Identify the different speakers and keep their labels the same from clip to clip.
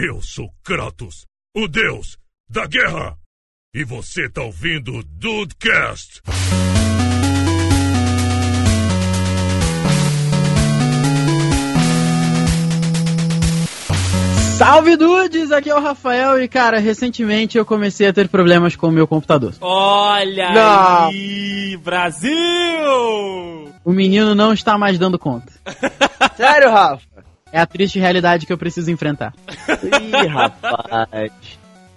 Speaker 1: Eu sou Kratos, o deus da guerra. E você tá ouvindo o Dudecast.
Speaker 2: Salve dudes, aqui é o Rafael e cara, recentemente eu comecei a ter problemas com o meu computador.
Speaker 3: Olha
Speaker 4: Não.
Speaker 3: aí, Brasil!
Speaker 2: O menino não está mais dando conta.
Speaker 4: Sério, Rafa?
Speaker 2: É a triste realidade que eu preciso enfrentar.
Speaker 4: Ih, rapaz.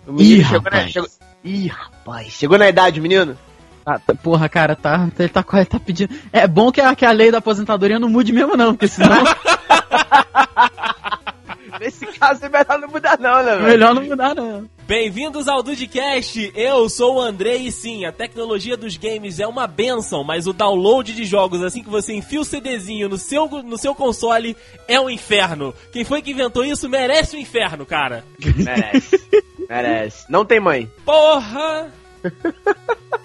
Speaker 4: O
Speaker 2: Ih,
Speaker 4: menino chegou na,
Speaker 2: rapaz.
Speaker 4: chegou... Ih, rapaz. Chegou na idade, menino?
Speaker 2: Tá, tá- porra, cara, tá, ele tá, quase- tá pedindo. É bom que a, que a lei da aposentadoria não mude mesmo, não, porque senão
Speaker 4: Nesse caso é melhor não mudar não, né, velho?
Speaker 2: melhor não mudar, não.
Speaker 3: Bem-vindos ao Dudcast, eu sou o André e sim, a tecnologia dos games é uma benção, mas o download de jogos assim que você enfia o CDzinho no seu, no seu console é um inferno. Quem foi que inventou isso merece o inferno, cara.
Speaker 4: Merece. Merece. Não tem mãe.
Speaker 3: Porra!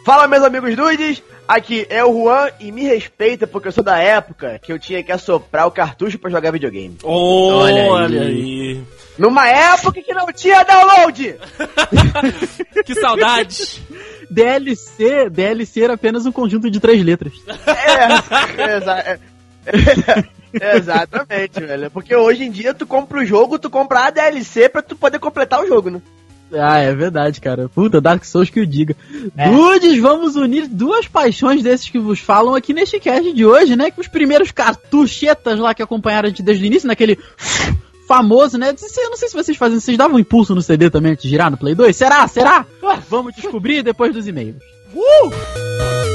Speaker 4: Fala, meus amigos dudes. Aqui é o Juan e me respeita porque eu sou da época que eu tinha que assoprar o cartucho pra jogar videogame.
Speaker 3: Olha,
Speaker 2: Olha
Speaker 3: aí.
Speaker 4: Numa época que não tinha download!
Speaker 3: que saudades.
Speaker 2: DLC, DLC era apenas um conjunto de três letras.
Speaker 4: É, exa- é- é- exatamente, velho. Porque hoje em dia tu compra o jogo, tu compra a DLC pra tu poder completar o jogo, né?
Speaker 2: Ah, é verdade, cara. Puta, Dark Souls que o diga.
Speaker 4: É.
Speaker 2: Dudes, vamos unir duas paixões desses que vos falam aqui neste cast de hoje, né? Que os primeiros cartuchetas lá que acompanharam a gente desde o início, naquele famoso, né? Eu não sei se vocês fazem, vocês davam um impulso no CD também antes de girar no Play 2? Será? Será? Vamos descobrir depois dos e-mails.
Speaker 3: Pela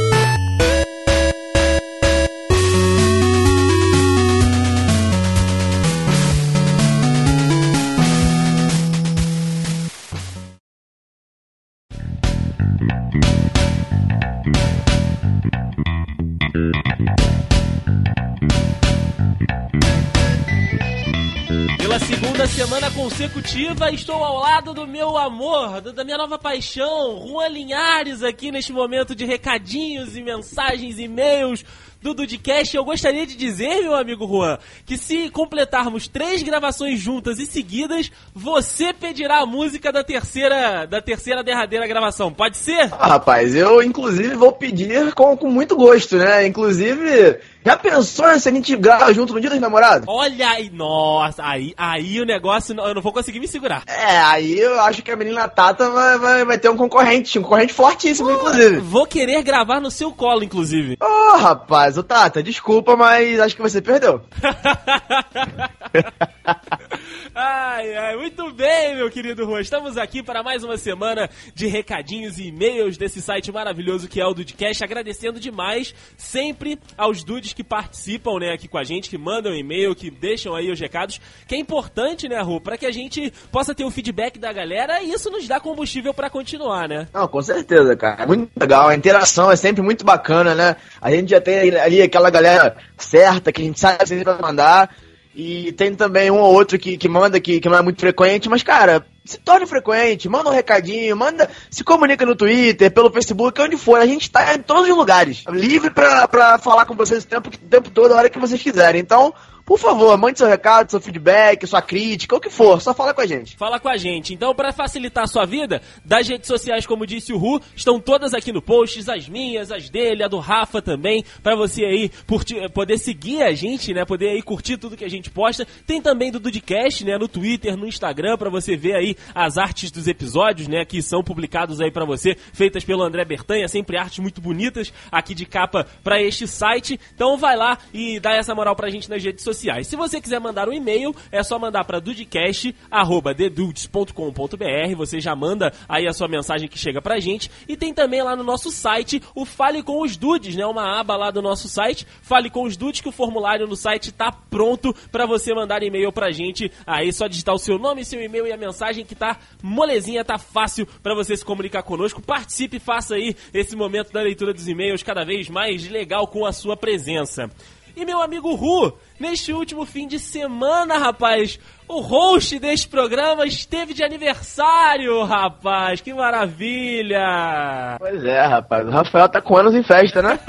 Speaker 3: segunda semana consecutiva, estou ao lado do meu amor, da minha nova paixão, Juan Linhares, aqui neste momento de recadinhos e mensagens, e-mails do Dudcast. Eu gostaria de dizer, meu amigo Juan, que se completarmos três gravações juntas e seguidas, você pedirá a música da terceira, da terceira derradeira gravação. Pode ser?
Speaker 4: Ah, rapaz, eu inclusive vou pedir com, com muito gosto, né? Inclusive, já pensou se a gente grava junto no dia dos namorados?
Speaker 3: Olha aí, nossa, aí, aí o negócio, eu não vou conseguir me segurar.
Speaker 4: É, aí eu acho que a menina Tata vai, vai, vai ter um concorrente, um concorrente fortíssimo, inclusive.
Speaker 3: Vou querer gravar no seu colo, inclusive.
Speaker 4: Ô, rapaz, ô Tata, desculpa, mas acho que você perdeu.
Speaker 3: ai, ai, muito bem, meu querido Juan. Estamos aqui para mais uma semana de recadinhos e e-mails desse site maravilhoso que é o Dudecast. Agradecendo demais sempre aos dudes que participam, né, aqui com a gente, que mandam e-mail, que deixam aí os recados, que é importante, né, Ru, para que a gente possa ter o feedback da galera e isso nos dá combustível para continuar, né?
Speaker 4: Não, com certeza, cara. É Muito legal. A interação é sempre muito bacana, né? A gente já tem ali aquela galera certa que a gente sabe sempre vai mandar. E tem também um ou outro que, que manda que, que não é muito frequente, mas, cara, se torne frequente, manda um recadinho, manda, se comunica no Twitter, pelo Facebook, onde for. A gente tá em todos os lugares. Livre pra, pra falar com vocês o tempo, o tempo todo, a hora que vocês quiserem. Então, por favor, mande seu recado, seu feedback, sua crítica, o que for, só fala com a gente.
Speaker 3: Fala com a gente. Então, para facilitar a sua vida, das redes sociais, como disse o Ru, estão todas aqui no post, as minhas, as dele, a do Rafa também, para você aí curtir, poder seguir a gente, né? Poder aí curtir tudo que a gente posta. Tem também do Dudcast, né? No Twitter, no Instagram, para você ver aí as artes dos episódios, né? Que são publicados aí para você, feitas pelo André Bertanha, sempre artes muito bonitas aqui de capa para este site. Então, vai lá e dá essa moral pra gente nas redes sociais. Se você quiser mandar um e-mail, é só mandar para dudcast@thedudes.com.br. Você já manda aí a sua mensagem que chega pra gente e tem também lá no nosso site o Fale com os Dudes, né? Uma aba lá do nosso site, Fale com os Dudes que o formulário no site tá pronto para você mandar e-mail pra gente. Aí só digitar o seu nome, seu e-mail e a mensagem que tá molezinha, tá fácil para você se comunicar conosco. Participe, faça aí esse momento da leitura dos e-mails cada vez mais legal com a sua presença. E meu amigo Ru, neste último fim de semana, rapaz, o host deste programa esteve de aniversário, rapaz. Que maravilha!
Speaker 4: Pois é, rapaz. O Rafael tá com anos em festa, né?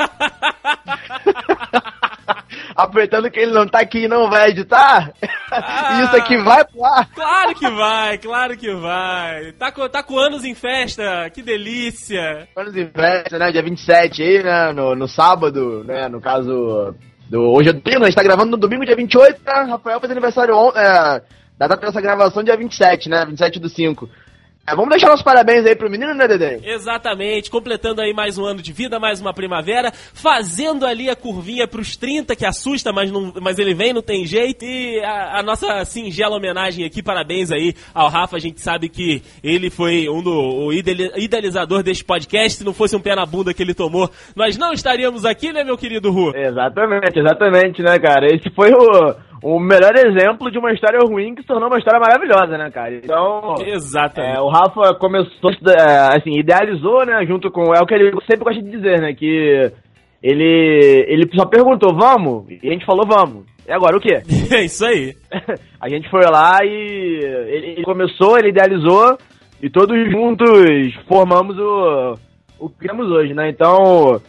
Speaker 4: aproveitando que ele não tá aqui e não vai editar,
Speaker 3: Ah.
Speaker 4: isso aqui vai pro ar.
Speaker 3: Claro que vai, claro que vai. Tá com, tá com anos em festa, que delícia.
Speaker 4: Anos em festa, né? Dia 27 aí, né? No, no sábado, né? No caso. Do, hoje é domingo, a gente tá gravando no domingo, dia 28, né? Rafael fez aniversário ontem. É, da data dessa gravação, dia 27, né? 27 do 5. É, vamos deixar nossos parabéns aí pro menino, né, Dedê?
Speaker 3: Exatamente, completando aí mais um ano de vida, mais uma primavera, fazendo ali a curvinha pros 30, que assusta, mas, não, mas ele vem, não tem jeito. E a, a nossa singela homenagem aqui, parabéns aí ao Rafa, a gente sabe que ele foi um do o ideali- idealizador deste podcast, se não fosse um pé na bunda que ele tomou, nós não estaríamos aqui, né, meu querido Ru?
Speaker 4: Exatamente, exatamente, né, cara? Esse foi o, o melhor exemplo de uma história ruim que se tornou uma história maravilhosa, né, cara? Então.
Speaker 3: Exatamente.
Speaker 4: É, o Rafa começou, é, assim, idealizou, né, junto com. É o que ele sempre gosta de dizer, né, que ele, ele só perguntou, vamos? E a gente falou, vamos. E agora o quê?
Speaker 3: É isso aí.
Speaker 4: a gente foi lá e ele, ele começou, ele idealizou e todos juntos formamos o, o que temos hoje, né? Então,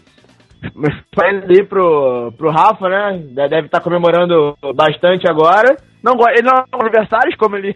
Speaker 4: meus parabéns ali pro, pro Rafa, né? Deve estar comemorando bastante agora. Não, ele não é aniversários, como ele,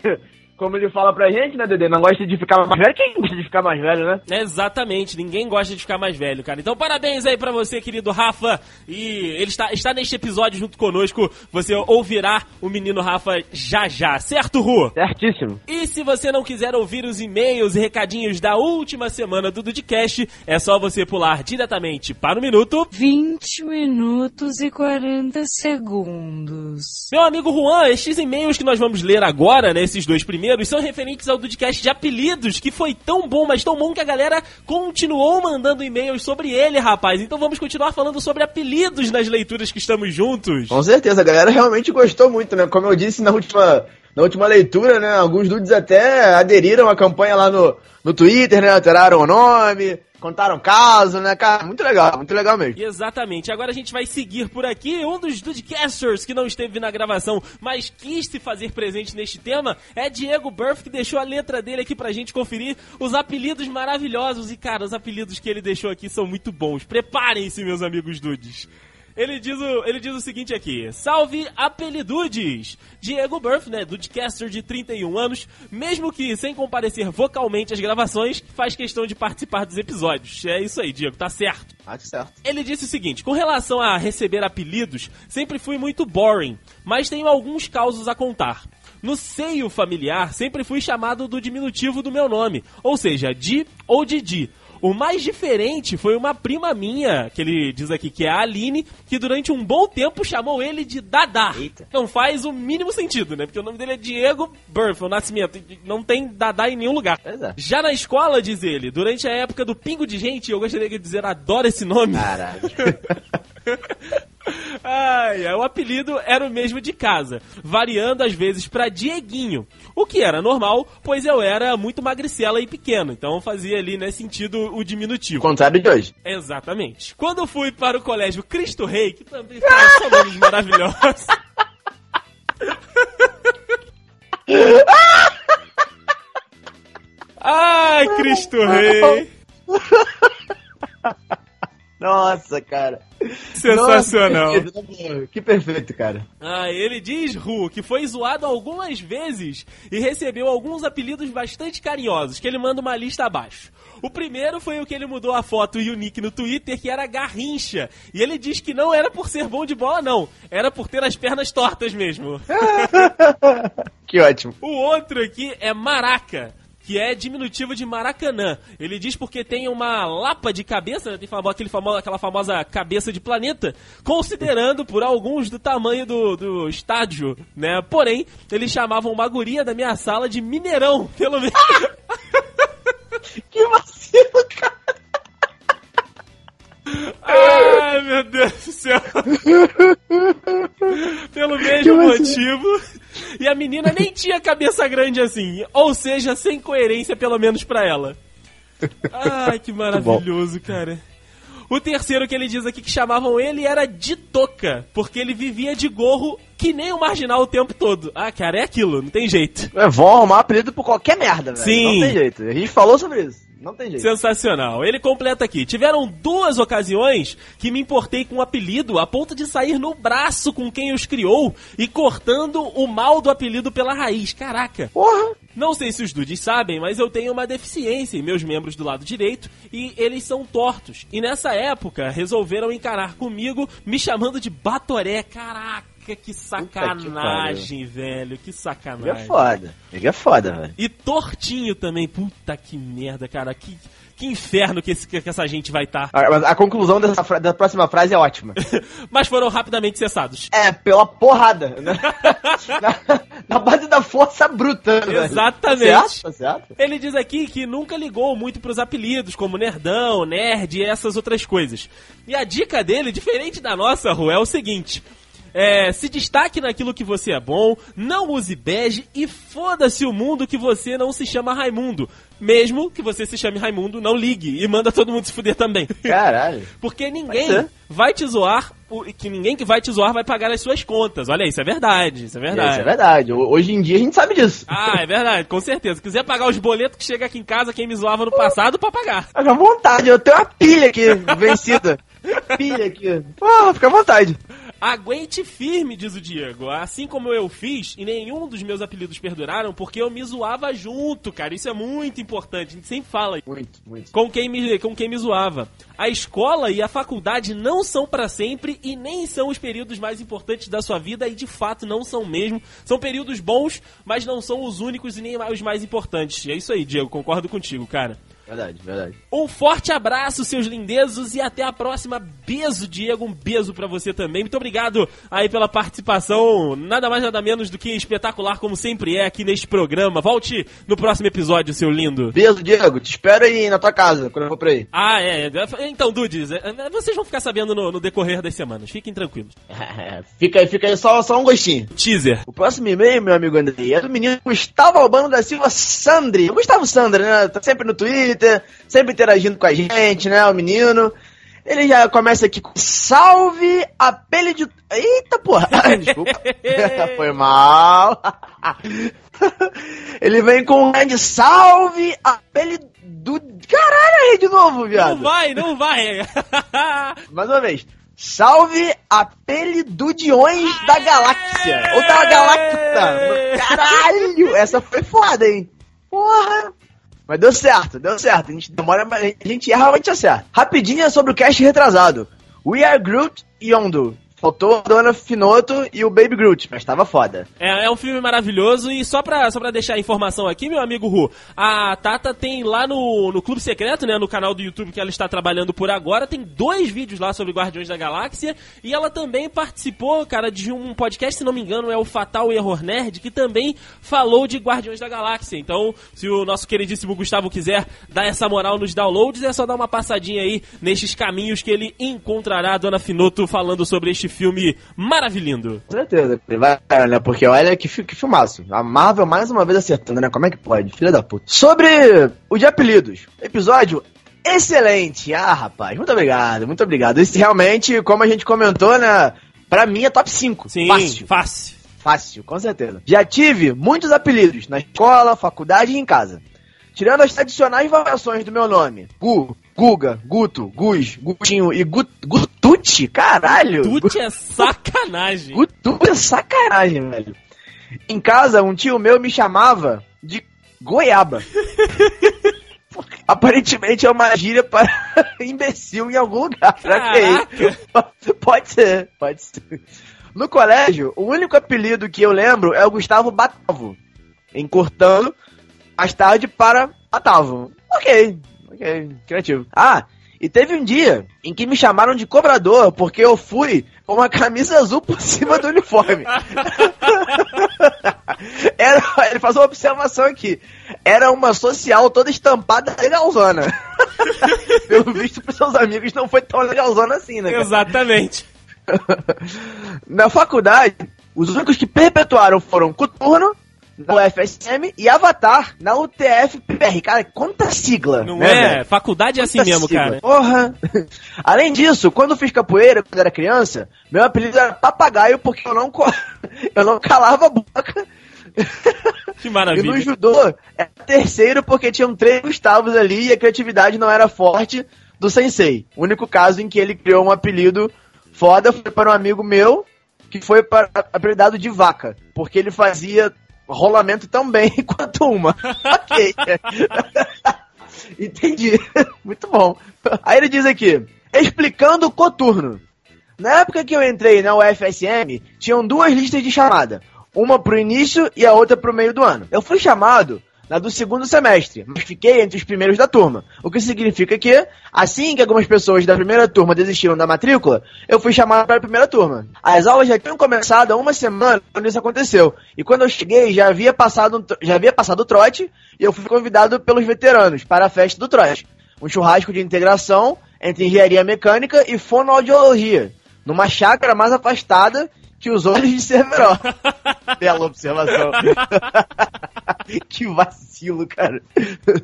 Speaker 4: como ele fala pra gente, né, Dedê? Não gosta de ficar mais velho. Quem gosta de ficar mais velho, né?
Speaker 3: Exatamente, ninguém gosta de ficar mais velho, cara. Então, parabéns aí pra você, querido Rafa. E ele está, está neste episódio junto conosco. Você ouvirá o menino Rafa já já, certo, Ru?
Speaker 4: Certíssimo.
Speaker 3: E se você não quiser ouvir os e-mails e recadinhos da última semana do Dudcast, é só você pular diretamente para o minuto.
Speaker 5: 20 minutos e 40 segundos.
Speaker 3: Meu amigo Juan, estes e-mails que nós vamos ler agora, né, esses dois primeiros, são referentes ao Dudcast de apelidos, que foi tão bom, mas tão bom que a galera continuou mandando e-mails sobre ele, rapaz. Então vamos continuar falando sobre apelidos nas leituras que estamos juntos.
Speaker 4: Com certeza, a galera realmente gostou muito, né? Como eu disse na última, na última leitura, né? Alguns dudes até aderiram à campanha lá no, no Twitter, né? Alteraram o nome, contaram caso, né? Cara, muito legal, muito legal mesmo.
Speaker 3: Exatamente. Agora a gente vai seguir por aqui. Um dos Dudecasters que não esteve na gravação, mas quis se fazer presente neste tema, é Diego Burff, que deixou a letra dele aqui pra gente conferir os apelidos maravilhosos. E, cara, os apelidos que ele deixou aqui são muito bons. Preparem-se, meus amigos Dudes. Ele diz, o, ele diz o seguinte aqui: Salve apelidudes! Diego Burff, né, Dudecaster de 31 anos, mesmo que sem comparecer vocalmente às gravações, faz questão de participar dos episódios. É isso aí, Diego, tá certo.
Speaker 4: Ah, certo.
Speaker 3: Ele disse o seguinte: com relação a receber apelidos, sempre fui muito boring, mas tenho alguns causos a contar. No seio familiar, sempre fui chamado do diminutivo do meu nome, ou seja, Di ou Didi. O mais diferente foi uma prima minha, que ele diz aqui que é a Aline, que durante um bom tempo chamou ele de Dadá.
Speaker 4: Eita.
Speaker 3: Não faz o mínimo sentido, né? Porque o nome dele é Diego Burff, o nascimento. Não tem Dadá em nenhum lugar.
Speaker 4: É.
Speaker 3: Já na escola, diz ele, durante a época do pingo de gente, eu gostaria de dizer, adoro esse nome.
Speaker 4: Caralho.
Speaker 3: Ai, o apelido era o mesmo de casa, variando às vezes pra Dieguinho, o que era normal, pois eu era muito magricela e pequeno, então fazia ali, né, sentido o diminutivo.
Speaker 4: Contrário de hoje.
Speaker 3: Exatamente. Quando fui para o colégio Cristo Rei, que também faz nomes maravilhosos. Ai, Cristo Rei!
Speaker 4: Nossa, cara.
Speaker 3: Sensacional.
Speaker 4: Nossa, que perfeito, que perfeito, cara.
Speaker 3: Ah, ele diz, Ru, que foi zoado algumas vezes e recebeu alguns apelidos bastante carinhosos, que ele manda uma lista abaixo. O primeiro foi o que ele mudou a foto e o nick no Twitter, que era Garrincha. E ele diz que não era por ser bom de bola, não. Era por ter as pernas tortas mesmo.
Speaker 4: Que ótimo.
Speaker 3: O outro aqui é Maraca. Que é diminutivo de Maracanã. Ele diz porque tem uma lapa de cabeça, né? tem famo- aquele famo- aquela famosa cabeça de planeta, considerando por alguns do tamanho do, do estádio, né? Porém, eles chamavam uma guria da minha sala de Mineirão, pelo menos.
Speaker 4: Que vacilo, cara.
Speaker 3: Ai, meu Deus do céu. Pelo mesmo motivo. E a menina nem tinha cabeça grande assim. Ou seja, sem coerência, pelo menos pra ela. Ai, que maravilhoso, cara. O terceiro que ele diz aqui que chamavam ele era de toca, porque ele vivia de gorro que nem o marginal o tempo todo. Ah, cara, é aquilo, não tem jeito.
Speaker 4: É, vão arrumar apelido por qualquer merda, velho.
Speaker 3: Sim.
Speaker 4: Não tem jeito. A gente falou sobre isso. Não tem jeito.
Speaker 3: Sensacional. Ele completa aqui. Tiveram duas ocasiões que me importei com o apelido a ponto de sair no braço com quem os criou e cortando o mal do apelido pela raiz. Caraca.
Speaker 4: Porra!
Speaker 3: Não sei se os dudes sabem, mas eu tenho uma deficiência em meus membros do lado direito e eles são tortos. E nessa época resolveram encarar comigo me chamando de Batoré. Caraca, que sacanagem, velho. Que
Speaker 4: Ele é
Speaker 3: sacanagem.
Speaker 4: foda. Ele é foda, velho.
Speaker 3: E tortinho também. Puta que merda, cara. Que, que inferno que, esse- que essa gente vai estar.
Speaker 4: A, mas a conclusão dessa fra- da próxima frase é ótima.
Speaker 3: Mas foram rapidamente cessados.
Speaker 4: É, pela porrada. Né? na, na base da força bruta. velho.
Speaker 3: Exatamente.
Speaker 4: Tá certo? Tá certo?
Speaker 3: Ele diz aqui que nunca ligou muito pros apelidos, como nerdão, nerd e essas outras coisas. E a dica dele, diferente da nossa, Ru, é o seguinte. É, se destaque naquilo que você é bom, não use bege e foda-se o mundo que você não se chama Raimundo. Mesmo que você se chame Raimundo, não ligue e manda todo mundo se fuder também.
Speaker 4: Caralho.
Speaker 3: Porque ninguém vai te zoar, que ninguém que vai te zoar vai pagar as suas contas. Olha, isso é verdade, isso é verdade.
Speaker 4: Isso é verdade. Ho- Hoje em dia a gente sabe disso.
Speaker 3: Ah, é verdade, com certeza. Se quiser pagar os boletos que chega aqui em casa, quem me zoava no passado, pra pagar.
Speaker 4: Fica à vontade, eu tenho uma pilha aqui vencida. pilha aqui. Porra, fica à vontade.
Speaker 3: Aguente firme, diz o Diego. Assim como eu fiz, e nenhum dos meus apelidos perduraram, porque eu me zoava junto, cara. Isso é muito importante, a gente sempre fala.
Speaker 4: Muito, muito.
Speaker 3: Com quem, me, com quem me zoava. A escola e a faculdade não são pra sempre e nem são os períodos mais importantes da sua vida e de fato não são mesmo. São períodos bons, mas não são os únicos e nem os mais importantes. É isso aí, Diego, concordo contigo, cara.
Speaker 4: Verdade, verdade.
Speaker 3: Um forte abraço, seus lindezos, e até a próxima. Beijo, Diego. Um beijo pra você também. Muito obrigado aí pela participação. Nada mais, nada menos do que espetacular, como sempre é aqui neste programa. Volte no próximo episódio, seu lindo.
Speaker 4: Beijo, Diego. Te espero aí na tua casa, quando eu for pra aí.
Speaker 3: Ah, é. Então, Dudes, é, vocês vão ficar sabendo no, no decorrer das semanas. Fiquem tranquilos.
Speaker 4: fica aí, fica aí só, só um gostinho.
Speaker 3: Teaser.
Speaker 4: O próximo e-mail, meu amigo Andrei, é do menino Gustavo Albano da Silva Sandri. O Gustavo Sandri, né? Tá sempre no Twitter, sempre interagindo com a gente, né? O menino. Ele já começa aqui com salve apele de. Eita porra! Desculpa. Foi mal. Ele vem com um grande salve apele do. Caralho, aí de novo, viado.
Speaker 3: Não vai, não vai.
Speaker 4: Mais uma vez. Salve apelidudiões da galáxia. Ou da galacta. Caralho, essa foi foda, hein? Porra. Mas deu certo, deu certo. A gente demora, mas a gente erra, mas a gente acerta. Rapidinho é sobre o cast retrasado. We are Groot e Yondu. Faltou a Dona Finoto e o Baby Groot, mas tava foda.
Speaker 3: É, é um filme maravilhoso e só pra, só pra deixar a informação aqui, meu amigo Ru, a Tata tem lá no, no Clube Secreto, né, no canal do YouTube que ela está trabalhando por agora, tem dois vídeos lá sobre Guardiões da Galáxia e ela também participou, cara, de um podcast, se não me engano, é o Fatal Error Nerd, que também falou de Guardiões da Galáxia. Então, se o nosso queridíssimo Gustavo quiser dar essa moral nos downloads, é só dar uma passadinha aí nestes caminhos que ele encontrará a Dona Finoto falando sobre este filme maravilhindo.
Speaker 4: Com certeza. Vai, né? Porque olha que, que filmaço. A Marvel mais uma vez acertando, né? Como é que pode? Filha da puta. Sobre o de apelidos. Episódio excelente. Ah, rapaz. Muito obrigado, muito obrigado. Esse realmente, como a gente comentou, né? Pra mim é top 5.
Speaker 3: Sim,
Speaker 4: Fácil.
Speaker 3: fácil.
Speaker 4: Fácil, com certeza. Já tive muitos apelidos na escola, faculdade e em casa. Tirando as tradicionais variações do meu nome. Gu, Guga, Guto, Gus, Gutinho e Gut, Gutucci. Caralho.
Speaker 3: Tuti é sacanagem.
Speaker 4: Gutu é sacanagem, velho. Em casa, um tio meu me chamava de goiaba. Aparentemente é uma gíria para imbecil em algum lugar. Ok. Pode ser, pode ser. No colégio, o único apelido que eu lembro é o Gustavo Batavo. Encurtando mais tarde para Batavo. Ok, ok, criativo. Ah, e teve um dia em que me chamaram de cobrador porque eu fui com uma camisa azul por cima do uniforme. Era, ele faz uma observação aqui. Era uma social toda estampada legalzona. Pelo visto, pros seus amigos não foi tão legalzona assim, né? cara?
Speaker 3: Exatamente.
Speaker 4: Na faculdade, os únicos que perpetuaram foram Coturno, na UFSM e Avatar na UTF-PR. Cara, quanta sigla.
Speaker 3: Não
Speaker 4: né,
Speaker 3: é? Faculdade é assim
Speaker 4: Quanta
Speaker 3: mesmo,
Speaker 4: sigla.
Speaker 3: cara.
Speaker 4: Porra! Além disso, quando eu fiz capoeira, quando era criança, meu apelido era papagaio porque eu não, eu não calava a boca.
Speaker 3: Que
Speaker 4: E no
Speaker 3: maravilha.
Speaker 4: judô, era terceiro porque tinham três Gustavos ali e a criatividade não era forte do sensei. O único caso em que ele criou um apelido foda foi para um amigo meu, que foi para apelidado de vaca, porque ele fazia rolamento tão bem quanto uma. ok. Entendi. Muito bom. Aí ele diz aqui, explicando o coturno. Na época que eu entrei na UFSM, tinham duas listas de chamada. Uma pro início e a outra pro meio do ano. Eu fui chamado na do segundo semestre, mas fiquei entre os primeiros da turma. O que significa que, assim que algumas pessoas da primeira turma desistiram da matrícula, eu fui chamado para a primeira turma. As aulas já tinham começado há uma semana quando isso aconteceu. E quando eu cheguei, já havia passado, já havia passado o trote e eu fui convidado pelos veteranos para a festa do trote. Um churrasco de integração entre engenharia mecânica e fonoaudiologia, numa chácara mais afastada que os olhos de Cerveró. Bela observação. que vacilo, cara.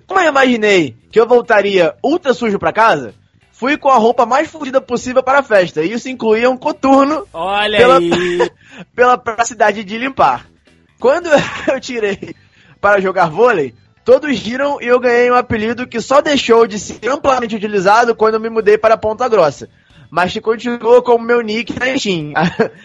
Speaker 4: Como eu imaginei que eu voltaria ultra sujo pra casa, fui com a roupa mais fodida possível para a festa. E isso incluía um coturno
Speaker 3: Olha
Speaker 4: Pela-
Speaker 3: aí.
Speaker 4: pela pracidade de limpar. Quando eu tirei para jogar vôlei, todos riram e eu ganhei um apelido que só deixou de ser amplamente utilizado quando eu me mudei para Ponta Grossa. Mas que continua como meu nick na Steam.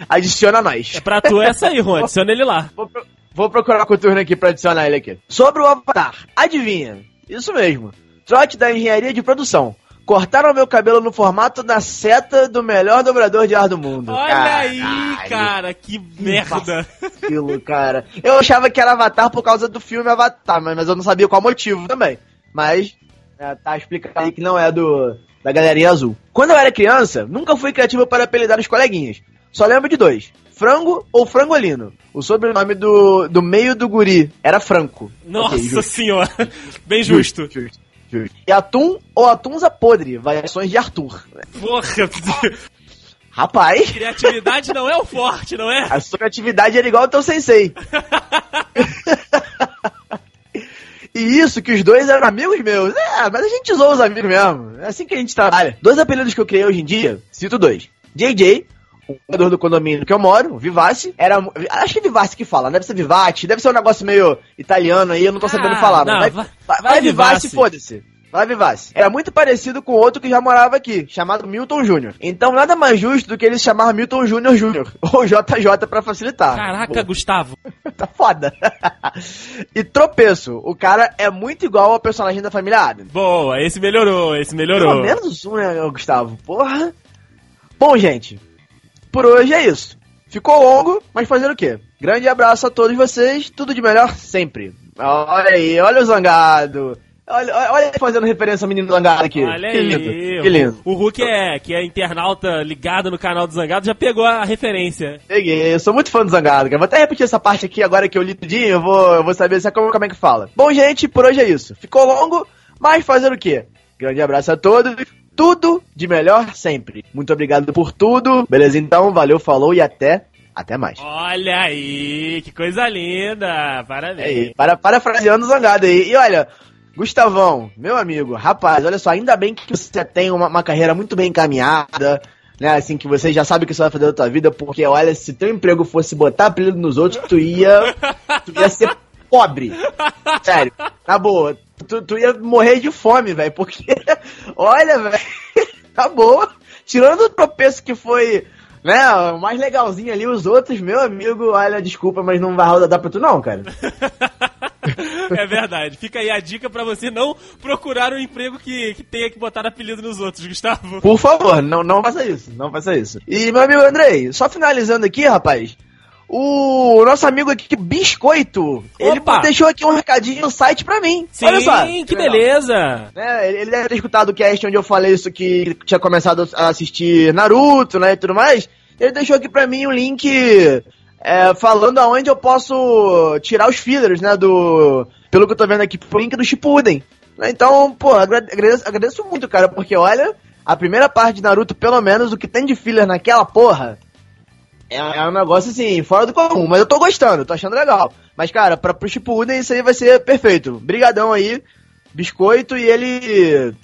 Speaker 4: Adiciona nós.
Speaker 3: É pra tu essa aí, Ron. Adiciona ele lá.
Speaker 4: Vou, vou procurar o coturno aqui pra adicionar ele aqui. Sobre o Avatar. Adivinha? Isso mesmo. Trote da engenharia de produção. Cortaram meu cabelo no formato da seta do melhor dobrador de ar do mundo.
Speaker 3: Olha aí,
Speaker 4: Caralho,
Speaker 3: cara. Que merda.
Speaker 4: vacilo, cara. Eu achava que era Avatar por causa do filme Avatar, mas, mas eu não sabia qual motivo também. Mas é, tá explicado aí que não é do da galerinha azul. Quando eu era criança, nunca fui criativo para apelidar os coleguinhas. Só lembro de dois. Frango ou Frangolino. O sobrenome do, do meio do guri era Franco.
Speaker 3: Nossa
Speaker 4: Ok, justo.
Speaker 3: senhora. Bem justo.
Speaker 4: Justo, justo. E Atum ou Atunza Podre, variações de Arthur.
Speaker 3: Porra.
Speaker 4: Rapaz,
Speaker 3: Criatividade não é o forte, não é?
Speaker 4: a sua criatividade era igual ao teu sensei. E isso que os dois eram amigos meus. É, mas a gente zoa os amigos mesmo. É assim que a gente trabalha. Dois apelidos que eu criei hoje em dia, cito dois. JJ, o morador do condomínio que eu moro, Vivace, era. Acho que é Vivace que fala, deve ser Vivate, deve ser um negócio meio italiano aí, eu não tô sabendo
Speaker 3: Ah,
Speaker 4: falar.
Speaker 3: não, vai-
Speaker 4: vai, vai,
Speaker 3: vai
Speaker 4: Vivace,
Speaker 3: Vivace.
Speaker 4: foda-se. Vai Vivace. Era muito parecido com outro que já morava aqui, chamado Milton Júnior. Então nada mais justo do que ele chamar Milton Júnior Júnior, ou JJ pra facilitar.
Speaker 3: Caraca, Gustavo.
Speaker 4: tá foda. e tropeço, o cara é muito igual ao personagem da família Adams.
Speaker 3: Boa, esse melhorou, esse
Speaker 4: Pelo
Speaker 3: melhorou.
Speaker 4: menos um, né, Gustavo? Porra. Bom, gente, por hoje é isso. Ficou longo, mas fazer o quê? Grande abraço a todos vocês, tudo de melhor sempre. Olha aí, olha o zangado. Olha, olha fazendo referência ao menino zangado aqui.
Speaker 3: Olha
Speaker 4: que
Speaker 3: aí.
Speaker 4: lindo, que lindo.
Speaker 3: O Hulk é, que é internauta ligado no canal do Zangado, já pegou a referência.
Speaker 4: Peguei, eu sou muito fã do Zangado, cara. Vou até repetir essa parte aqui agora que eu li tudinho, eu vou, eu vou saber se é como, como é que fala. Bom, gente, por hoje é isso. Ficou longo, mas fazer o quê? Grande abraço a todos, tudo de melhor sempre. Muito obrigado por tudo. Beleza, então, valeu, falou e até, até mais.
Speaker 3: Olha aí, que coisa linda. Parabéns.
Speaker 4: Aí, para, parafraseando o Zangado aí. E olha, Gustavão, meu amigo, rapaz, olha só, ainda bem que você tem uma, uma carreira muito bem encaminhada, né? Assim, que você já sabe o que você vai fazer da tua vida, porque olha, se teu emprego fosse botar apelido nos outros, tu ia. Tu ia ser pobre. Sério, na boa. Tu, tu ia morrer de fome, velho, porque. Olha, velho, tá boa. Tirando o tropeço que foi. Né, o mais legalzinho ali, os outros, meu amigo, olha, desculpa, mas não vai rodar pra tu não, cara.
Speaker 3: É verdade. Fica aí a dica pra você não procurar um emprego que, que tenha que botar apelido nos outros, Gustavo.
Speaker 4: Por favor, não, não faça isso, não faça isso. E, meu amigo Andrei, só finalizando aqui, rapaz. O nosso amigo aqui, Biscoito, ele
Speaker 3: Opa!
Speaker 4: deixou aqui um recadinho no site pra mim.
Speaker 3: Sim,
Speaker 4: Olha só.
Speaker 3: que
Speaker 4: legal.
Speaker 3: beleza.
Speaker 4: Né, ele ele deve ter escutado o cast onde eu falei isso que tinha começado a assistir Naruto, né, e tudo mais. Ele deixou aqui pra mim um link é, falando aonde eu posso tirar os fillers, né, do... Pelo que eu tô vendo aqui, pro link do Shippuden. Né, Então, pô, agra- agradeço, agradeço muito, cara, porque olha, a primeira parte de Naruto, pelo menos, o que tem de filler naquela porra... É, é um negócio assim, fora do comum, mas eu tô gostando, tô achando legal. Mas, cara, pra, pro Shippuden isso aí vai ser perfeito. Brigadão aí, biscoito, e ele...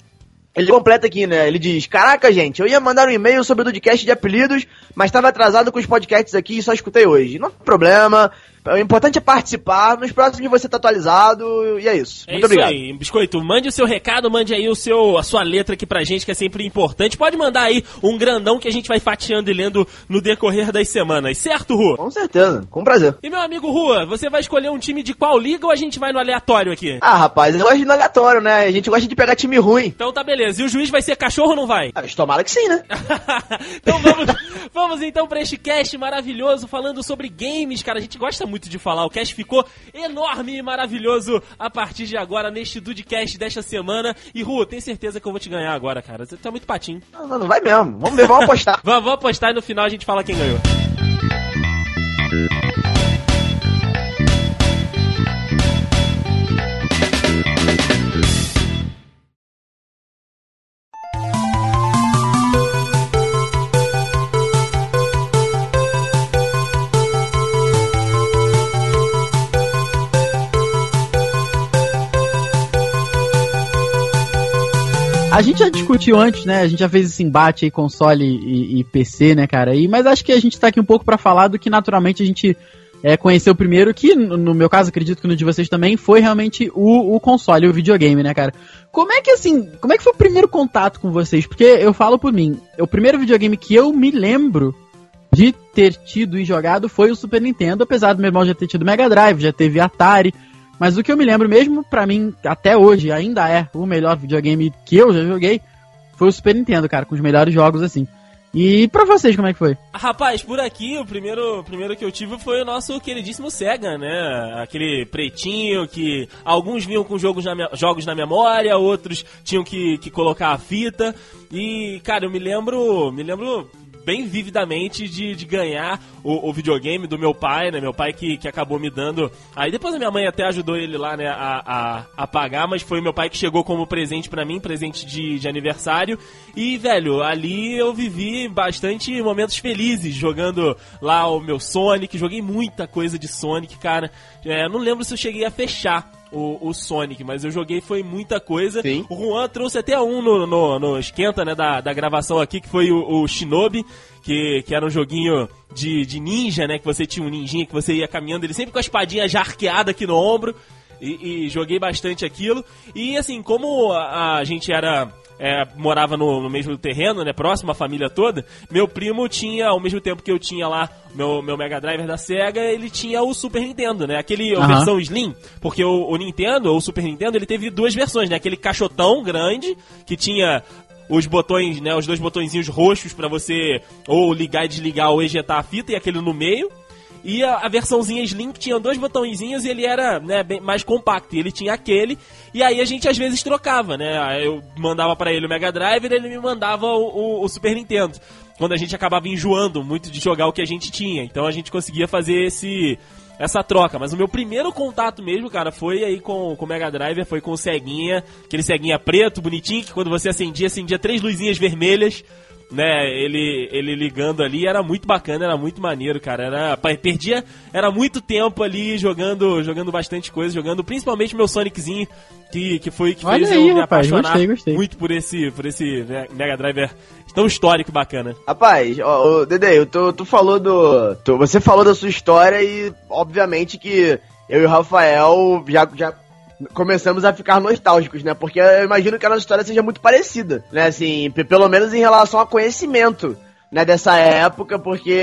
Speaker 4: Ele completa aqui, né? Ele diz: Caraca, gente, eu ia mandar um e-mail sobre o Dudcast de apelidos, mas estava atrasado com os podcasts aqui e só escutei hoje. Não tem problema. O importante é participar. Nos próximos você tá atualizado. E é isso.
Speaker 3: É
Speaker 4: Muito
Speaker 3: isso
Speaker 4: obrigado.
Speaker 3: aí, Biscoito. Mande o seu recado, mande aí o seu, a sua letra aqui pra gente, que é sempre importante. Pode mandar aí um grandão que a gente vai fatiando e lendo no decorrer das semanas, certo, Ru?
Speaker 4: Com certeza, com prazer.
Speaker 3: E meu amigo Rua, você vai escolher um time de qual liga ou a gente vai no aleatório aqui?
Speaker 4: Ah, rapaz, eu gosto de no aleatório, né? A gente gosta de pegar time ruim.
Speaker 3: Então tá beleza. E o juiz vai ser cachorro ou não vai?
Speaker 4: Ah, tomara que sim, né?
Speaker 3: então vamos, vamos então pra este cast maravilhoso falando sobre games, cara. A gente gosta muito de falar. O cast ficou enorme e maravilhoso a partir de agora neste Dudecast desta semana. E Ru, tenho certeza que eu vou te ganhar agora, cara. Você tá muito patinho.
Speaker 4: Não, não, não vai mesmo. Vamos ver, vamos apostar.
Speaker 3: Vamos, vamos apostar e no final a gente fala quem ganhou.
Speaker 2: A gente já discutiu antes, né? A gente já fez esse embate aí, console e, e PC, né, cara? E, mas acho que a gente tá aqui um pouco pra falar do que naturalmente a gente é, conheceu primeiro, que no, no meu caso, acredito que no de vocês também, foi realmente o, o console, o videogame, né, cara? Como é que assim, como é que foi o primeiro contato com vocês? Porque eu falo por mim, o primeiro videogame que eu me lembro de ter tido e jogado foi o Super Nintendo, apesar do meu irmão já ter tido Mega Drive, já teve Atari. Mas o que eu me lembro mesmo, pra mim, até hoje, ainda é o melhor videogame que eu já joguei, foi o Super Nintendo, cara, com os melhores jogos assim. E pra vocês, como é que foi?
Speaker 3: Rapaz, por aqui, o primeiro, primeiro que eu tive foi o nosso queridíssimo Sega, né? Aquele pretinho que alguns vinham com jogos na, jogos na memória, outros tinham que, que colocar a fita. E, cara, eu me lembro, me lembro bem vividamente de, de ganhar o, o videogame do meu pai, né? Meu pai que, que acabou me dando. Aí depois a minha mãe até ajudou ele lá, né, a, a, a pagar, mas foi meu pai que chegou como presente pra mim, presente de, de aniversário. E, velho, ali eu vivi bastante momentos felizes jogando lá o meu Sonic. Joguei muita coisa de Sonic, cara. É, não lembro se eu cheguei a fechar o, o Sonic, mas eu joguei foi muita coisa.
Speaker 4: Sim.
Speaker 3: O Juan trouxe até um no, no, no esquenta, né, da, da gravação aqui, que foi o, o Shinobi, que, que era um joguinho de, de ninja, né, que você tinha um ninjinha que você ia caminhando, ele sempre com a espadinha já arqueada aqui no ombro, e, e joguei bastante aquilo. E assim, como a, a gente era é, morava no, no mesmo terreno, né? Próximo à família toda. Meu primo tinha, ao mesmo tempo que eu tinha lá meu, meu Mega Drive da Sega, ele tinha o Super Nintendo, né? Aquele a
Speaker 2: Aham.
Speaker 3: versão Slim, porque o, o Nintendo, ou o Super Nintendo, ele teve duas versões, né? Aquele caixotão grande que tinha os botões, né? Os dois botõezinhos roxos pra você ou ligar e desligar ou ejetar a fita e aquele no meio. E a, a versãozinha Slim tinha dois botõezinhos e ele era né, bem mais compacto. E ele tinha aquele. E aí a gente às vezes trocava, né? Eu mandava pra ele o Mega Drive e ele me mandava o, o- o Super Nintendo. Quando a gente acabava enjoando muito de jogar o que a gente tinha. Então a gente conseguia fazer esse essa troca. Mas o meu primeiro contato mesmo, cara, foi aí com, com o Mega Drive, foi com o Ceguinha, aquele Ceguinha preto, bonitinho, que quando você acendia, acendia três luzinhas vermelhas, né? Ele, ele ligando ali, era muito bacana, era muito maneiro, cara. Era, perdia, era muito tempo ali jogando, jogando bastante coisa, jogando principalmente meu Soniczinho, que, que foi que
Speaker 2: Olha
Speaker 3: fez
Speaker 2: aí,
Speaker 3: eu me
Speaker 2: rapaz,
Speaker 3: apaixonar
Speaker 2: gostei, gostei.
Speaker 3: muito por esse, por esse Mega Drive tão histórico e bacana.
Speaker 4: Rapaz, ó, ô, Dede, tu, tu falou do. tu- você falou da sua história e, obviamente, que eu e o Rafael já, já começamos a ficar nostálgicos, né? Porque eu imagino que a nossa história seja muito parecida, né? Assim, pe- pelo menos em relação a conhecimento, né? Dessa época, porque,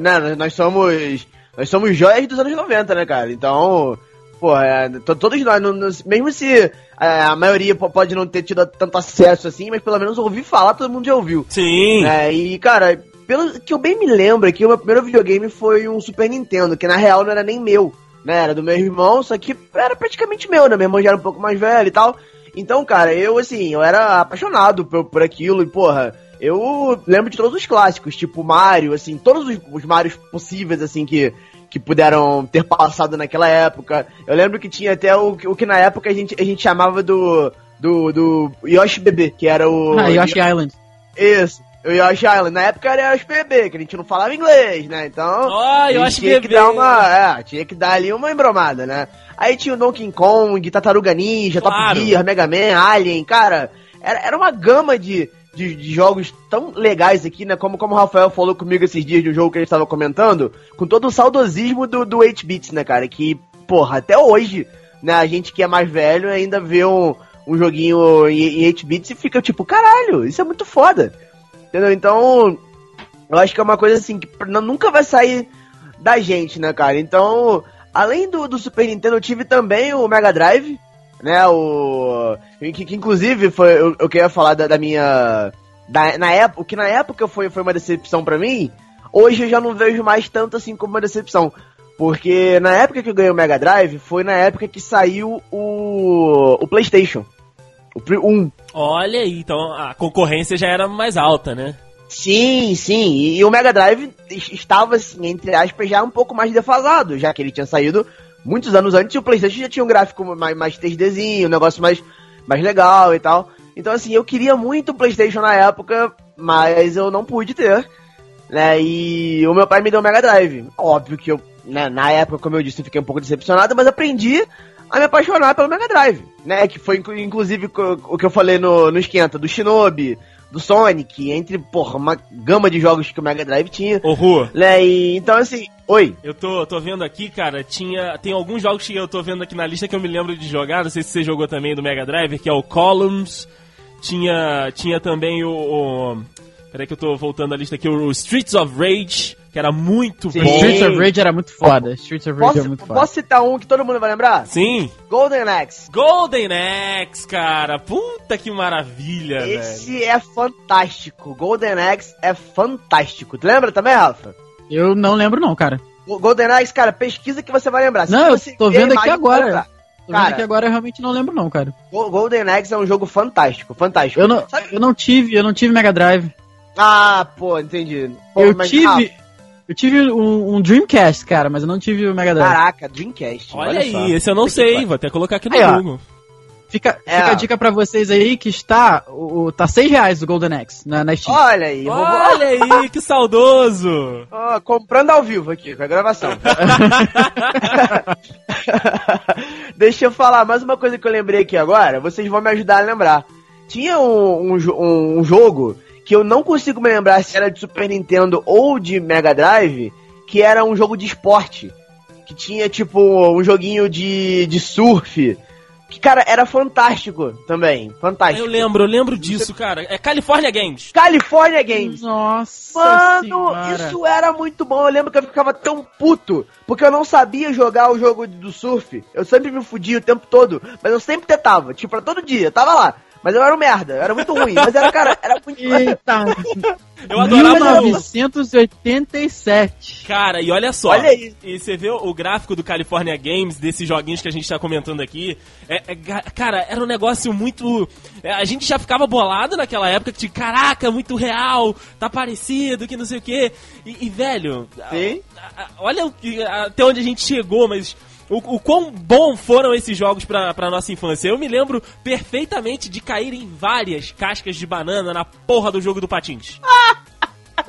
Speaker 4: né, nós somos. Nós somos joias dos anos 90, né, cara? Então. Pô, é, to- todos nós, não- não- mesmo se é, a maioria po- pode não ter tido tanto acesso assim, mas pelo menos ouvir falar, todo mundo já ouviu.
Speaker 3: Sim.
Speaker 4: É, e cara, pelo que eu bem me lembro aqui, o meu primeiro videogame foi um Super Nintendo, que na real não era nem meu, né? Era do meu irmão, só que era praticamente meu, né? Meu irmão já era um pouco mais velho e tal. Então, cara, eu assim, eu era apaixonado por, por aquilo e, porra, eu lembro de todos os clássicos, tipo Mario, assim, todos os, os Marios possíveis, assim, que, que puderam ter passado naquela época. Eu lembro que tinha até o, que- o que na época a gente, a gente chamava do, do, do Yoshi Bebê, que era o...
Speaker 2: Ah, Yoshi Island.
Speaker 4: Isso. Eu e o Yoshi Island. Na época era Yoshi PB, que a gente não falava inglês, né? Então.
Speaker 3: Ó,
Speaker 4: a gente
Speaker 3: Yoshi
Speaker 4: tinha que dar uma. É, tinha que dar ali uma embromada, né? Aí tinha o Donkey Kong, Tartaruga Ninja,
Speaker 3: Claro.
Speaker 4: Top Gear, Mega Man, Alien, cara. Era, era uma gama de, de, de jogos tão legais aqui, né? Como, como o Rafael falou comigo esses dias de um jogo que ele estava comentando, com todo o saudosismo do, do 8-bits, né, cara? Que, porra, até hoje, né, a gente que é mais velho ainda vê um, um joguinho em, em 8-bits e fica tipo, caralho, isso é muito foda. Entendeu? Então, eu acho que é uma coisa assim que nunca vai sair da gente, né, cara? Então, além do, do Super Nintendo, eu tive também o Mega Drive, né? O. Que, que inclusive foi. Eu, eu queria falar da, da minha. Da, na época, o que na época foi, foi uma decepção pra mim, hoje eu já não vejo mais tanto assim como uma decepção. Porque na época que eu ganhei o Mega Drive, foi na época que saiu o. o PlayStation. O pri- 1.
Speaker 3: Olha aí, então a concorrência já era mais alta, né?
Speaker 4: Sim, sim. E, e o Mega Drive es- estava, assim, entre aspas, já um pouco mais defasado, já que ele tinha saído muitos anos antes e o PlayStation já tinha um gráfico mais, mais 3Dzinho, um negócio mais, mais legal e tal. Então, assim, eu queria muito o PlayStation na época, mas eu não pude ter. Né? E o meu pai me deu o Mega Drive. Óbvio que eu, né, na época, como eu disse, eu fiquei um pouco decepcionado, mas aprendi a me apaixonar pelo Mega Drive, né? Que foi inclu- inclusive o que eu falei no, no Esquenta, do Shinobi, do Sonic, entre, porra, uma gama de jogos que o Mega Drive tinha.
Speaker 3: Ô, Ru,
Speaker 4: Né? E, então, assim, oi.
Speaker 3: eu tô, tô vendo aqui, cara, tinha. Tem alguns jogos que eu tô vendo aqui na lista que eu me lembro de jogar, não sei se você jogou também do Mega Drive, que é o Columns. Tinha. Tinha também o. o peraí que eu tô voltando a lista aqui, o Streets of Rage, que era muito
Speaker 4: Sim.
Speaker 3: bom.
Speaker 2: Streets of Rage era muito foda. Streets of Rage
Speaker 4: Posso,
Speaker 2: era muito foda.
Speaker 4: posso citar um que todo mundo vai lembrar?
Speaker 3: Sim.
Speaker 4: Golden Axe.
Speaker 3: Golden Axe, cara. Puta que maravilha, velho.
Speaker 4: Esse é fantástico. Golden Axe é fantástico. Tu lembra também, Rafa?
Speaker 2: Eu não lembro não, cara.
Speaker 4: O Golden Axe, cara, pesquisa que você vai lembrar. Se
Speaker 2: Não, eu tô vendo aqui agora. Tô
Speaker 4: Cara.
Speaker 2: vendo aqui agora eu realmente não lembro não, cara.
Speaker 4: Go- Golden Axe é um jogo fantástico, fantástico.
Speaker 2: Eu não,
Speaker 4: Sabe-
Speaker 2: eu não tive, eu não tive Mega Drive.
Speaker 4: Ah, pô, entendi. Pô,
Speaker 2: eu
Speaker 4: mas,
Speaker 2: tive, eu tive um, um Dreamcast, cara, mas eu não tive o Mega Drive.
Speaker 4: caraca, Dreamcast.
Speaker 3: Olha, aí,
Speaker 4: só.
Speaker 3: esse eu não sei, vou até colocar aqui no
Speaker 2: Aí, ó.
Speaker 3: Google.
Speaker 2: Fica,
Speaker 4: É.
Speaker 2: fica a dica pra vocês aí que está, o, tá 6 reais o Golden Axe na, na Steam.
Speaker 4: Olha aí,
Speaker 3: Olha aí, que saudoso!
Speaker 4: Ó, comprando ao vivo aqui, com a gravação. Deixa eu falar mais uma coisa que eu lembrei aqui agora, vocês vão me ajudar a lembrar. Tinha um, um, um jogo que eu não consigo me lembrar se era de Super Nintendo ou de Mega Drive, que era um jogo de esporte. Que tinha, tipo, um joguinho de, de surf. Que, cara, era fantástico também. Fantástico.
Speaker 3: Eu lembro, eu lembro disso, cara. É California Games.
Speaker 4: California Games.
Speaker 2: Nossa
Speaker 4: Mano,
Speaker 2: senhora.
Speaker 4: isso era muito bom. Eu lembro que eu ficava tão puto, porque eu não sabia jogar o jogo do surf. Eu sempre me fudia o tempo todo, mas eu sempre tentava. Tipo, era todo dia, eu tava lá. Mas eu era um merda, eu era muito ruim. Mas era, cara, era muito.
Speaker 2: Eita,
Speaker 3: Eu adorava o...
Speaker 2: 1987.
Speaker 3: Cara, e olha só.
Speaker 4: Olha aí.
Speaker 3: E você vê o gráfico do California Games, desses joguinhos que a gente tá comentando aqui. É, é, cara, era um negócio muito. é, a gente já ficava bolado naquela época que, tipo, caraca, muito real, tá parecido, que não sei o quê. E, e, velho,
Speaker 4: Sim.
Speaker 3: a- a- olha o que- até onde a gente chegou, mas. O, o quão bom foram esses jogos pra, pra nossa infância. Eu me lembro perfeitamente de cair em várias cascas de banana na porra do jogo do Patins.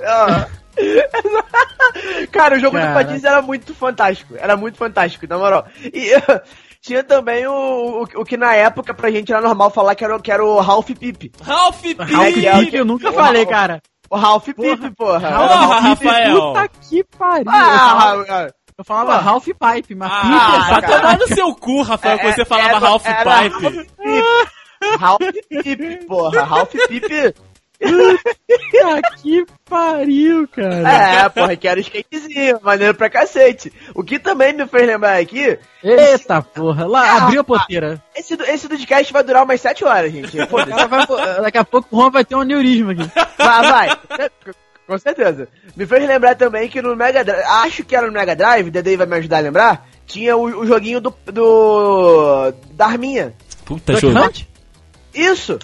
Speaker 4: Ah. cara, o jogo
Speaker 2: Cara.
Speaker 4: do Patins era muito fantástico. Era muito fantástico, na moral. E tinha também o, o, o que na época pra gente era normal falar que era, o- que era o Ralph Pip.
Speaker 3: Ralph
Speaker 2: Ralph
Speaker 3: Pip!
Speaker 2: Pip, eu nunca falei, cara.
Speaker 4: O Ralph Pip, porra.
Speaker 3: Porra, Rafael!
Speaker 2: Puta que pariu.
Speaker 4: Ah, ah,
Speaker 2: eu falava
Speaker 4: Porra.
Speaker 2: Ralph Pipe, mas
Speaker 3: Ah,
Speaker 2: Pipe é
Speaker 3: vai tomar no seu cu, Rafael, que você falava
Speaker 4: era-
Speaker 3: Ralph
Speaker 4: era
Speaker 3: Pipe.
Speaker 4: Ralph Pip, porra. Ralph Pip.
Speaker 2: Puta que pariu, cara.
Speaker 4: É, porra, que era skatezinho, maneiro pra cacete. O que também me fez lembrar aqui,
Speaker 2: Eita porra. Lá, abriu a poteira.
Speaker 4: esse, do- esse podcast vai durar umas 7 horas, gente.
Speaker 2: Vai- daqui a pouco o Juan vai ter um aneurisma aqui.
Speaker 4: Vai, vai. Com certeza. Me fez lembrar também que no Mega Drive, acho que era no Mega Drive, Dedei vai me ajudar a lembrar, tinha o, o joguinho do, do... da Arminha.
Speaker 3: Puta,
Speaker 2: Duck
Speaker 3: jogo.
Speaker 2: Hunt?
Speaker 4: Isso.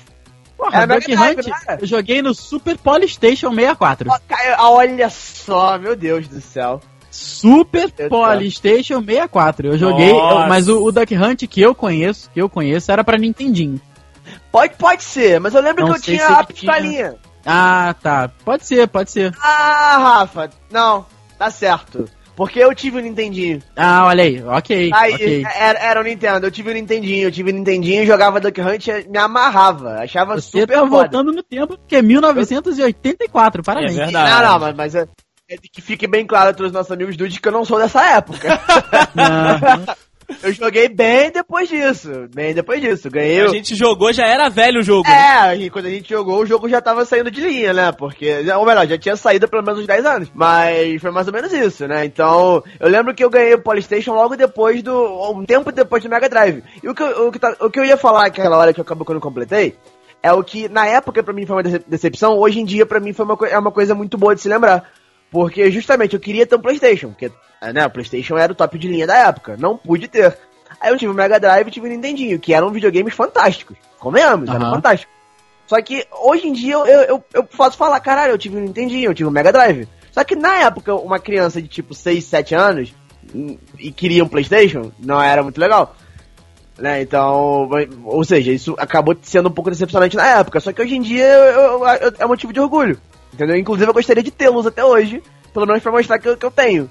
Speaker 2: Porra,
Speaker 4: Era
Speaker 2: Duck
Speaker 4: Mega Drive,
Speaker 2: Hunt eu joguei no Super Polystation 64.
Speaker 4: Ó, cara, Olha só, meu Deus do céu.
Speaker 2: Super Polystation 64. Eu joguei, eu- mas o, o Duck Hunt que eu conheço, que eu conheço, era pra Nintendinho.
Speaker 4: Pode, pode ser, mas eu lembro
Speaker 2: Não
Speaker 4: que eu tinha a
Speaker 2: ele tinha-
Speaker 4: pistolinha.
Speaker 2: Ah, tá. Pode ser, pode ser.
Speaker 4: Ah, Rafa, não, tá certo. Porque eu tive o Nintendinho.
Speaker 2: Ah, olha aí. Ok,
Speaker 4: Aí,
Speaker 2: ok.
Speaker 4: era, era o Nintendo, eu tive o Nintendinho, eu tive o Nintendinho, jogava Duck Hunt, me amarrava, achava
Speaker 2: Você
Speaker 4: super
Speaker 2: tá
Speaker 4: foda.
Speaker 2: voltando no tempo, porque é 1984, parabéns.
Speaker 3: É verdade.
Speaker 4: Não, não, mas, mas é, é que fique bem claro para os nossos amigos dudes que eu não sou dessa época. Eu joguei bem depois disso, bem depois disso, ganhei
Speaker 3: A
Speaker 4: o...
Speaker 3: gente jogou, já era velho o jogo. né?
Speaker 4: É, e quando a gente jogou, o jogo já tava saindo de linha, né? Porque, ou melhor, já tinha saído pelo menos uns 10 anos. Mas foi mais ou menos isso, né? Então, eu lembro que eu ganhei o Polystation logo depois do. um tempo depois do Mega Drive. E o que, eu- o que, tá- o que eu ia falar naquela hora que eu acabou quando eu completei. É o que na época pra mim foi uma dece- decepção, hoje em dia pra mim foi uma, é uma coisa muito boa de se lembrar. Porque justamente eu queria ter um Playstation, porque né, o Playstation era o top de linha da época, não pude ter. Aí eu tive o Mega Drive e tive o Nintendinho, que eram videogames fantásticos. Convenhamos, eram
Speaker 2: Aham.
Speaker 4: fantásticos. Só que hoje em dia eu, eu, eu, eu posso falar, caralho, eu tive o Nintendinho, eu tive o Mega Drive. Só que na época, uma criança de tipo 6, 7 anos hum, e queria um Playstation, não era muito legal. Né, então, ou seja, isso acabou sendo um pouco decepcionante na época. Só que hoje em dia eu- eu- eu- é motivo de orgulho. Entendeu? Inclusive eu gostaria de tê-los até hoje, pelo menos pra mostrar que eu, que eu tenho.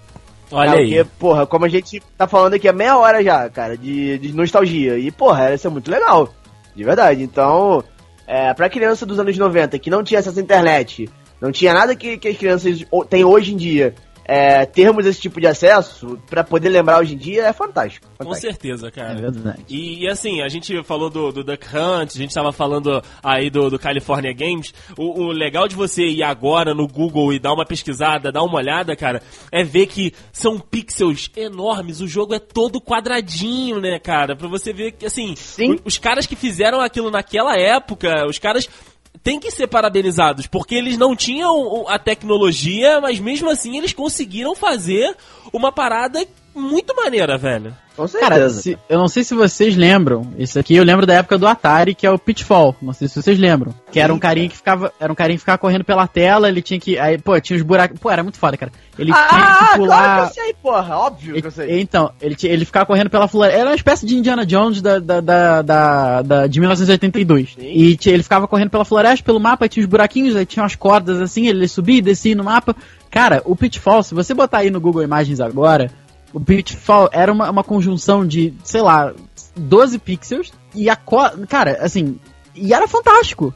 Speaker 3: Olha
Speaker 4: É,
Speaker 3: aí.
Speaker 4: Porque, porra, como a gente tá falando aqui há meia hora já, cara, de, de nostalgia. E, porra, ia ser muito legal. De verdade. Então, é, pra criança dos anos 90 que não tinha acesso à internet, não tinha nada que, que as crianças têm hoje em dia, é, termos esse tipo de acesso, pra poder lembrar hoje em dia, é fantástico.
Speaker 3: Com
Speaker 4: fantástico.
Speaker 3: certeza, cara.
Speaker 2: é verdade.
Speaker 3: E, e assim, a gente falou do, do Duck Hunt, a gente tava falando aí do, do California Games. O, o legal de você ir agora no Google e dar uma pesquisada, dar uma olhada, cara, é ver que são pixels enormes. O jogo é todo quadradinho, né, cara? Pra você ver que, assim,
Speaker 4: Sim.
Speaker 3: o- os caras que fizeram aquilo naquela época, os caras têm que ser parabenizados, porque eles não tinham a tecnologia, mas mesmo assim eles conseguiram fazer uma parada muito maneira, velho.
Speaker 4: Com
Speaker 2: Cara, se- eu não sei se vocês lembram. Isso aqui eu lembro da época do Atari, que é o Pitfall. Não sei se vocês lembram. Que era um carinha que ficava, era um carinha que ficava correndo pela tela, ele tinha que, aí, pô, tinha os buracos, pô, era muito foda, cara. Ele tinha
Speaker 4: ah,
Speaker 2: que pular.
Speaker 4: claro que eu sei, porra. Óbvio que eu sei.
Speaker 2: Então, ele, ele ficava correndo pela floresta. Era uma espécie de Indiana Jones da, da, da, da- da- de 1982.
Speaker 4: Sim.
Speaker 2: E ele ficava correndo pela floresta, pelo mapa, tinha os buraquinhos, aí tinha umas cordas assim, ele subia e descia no mapa. Cara, o Pitfall, se você botar aí no Google Imagens agora, o Pitfall era uma, uma conjunção de, sei lá, 12 pixels e a co Cara, assim, e era fantástico.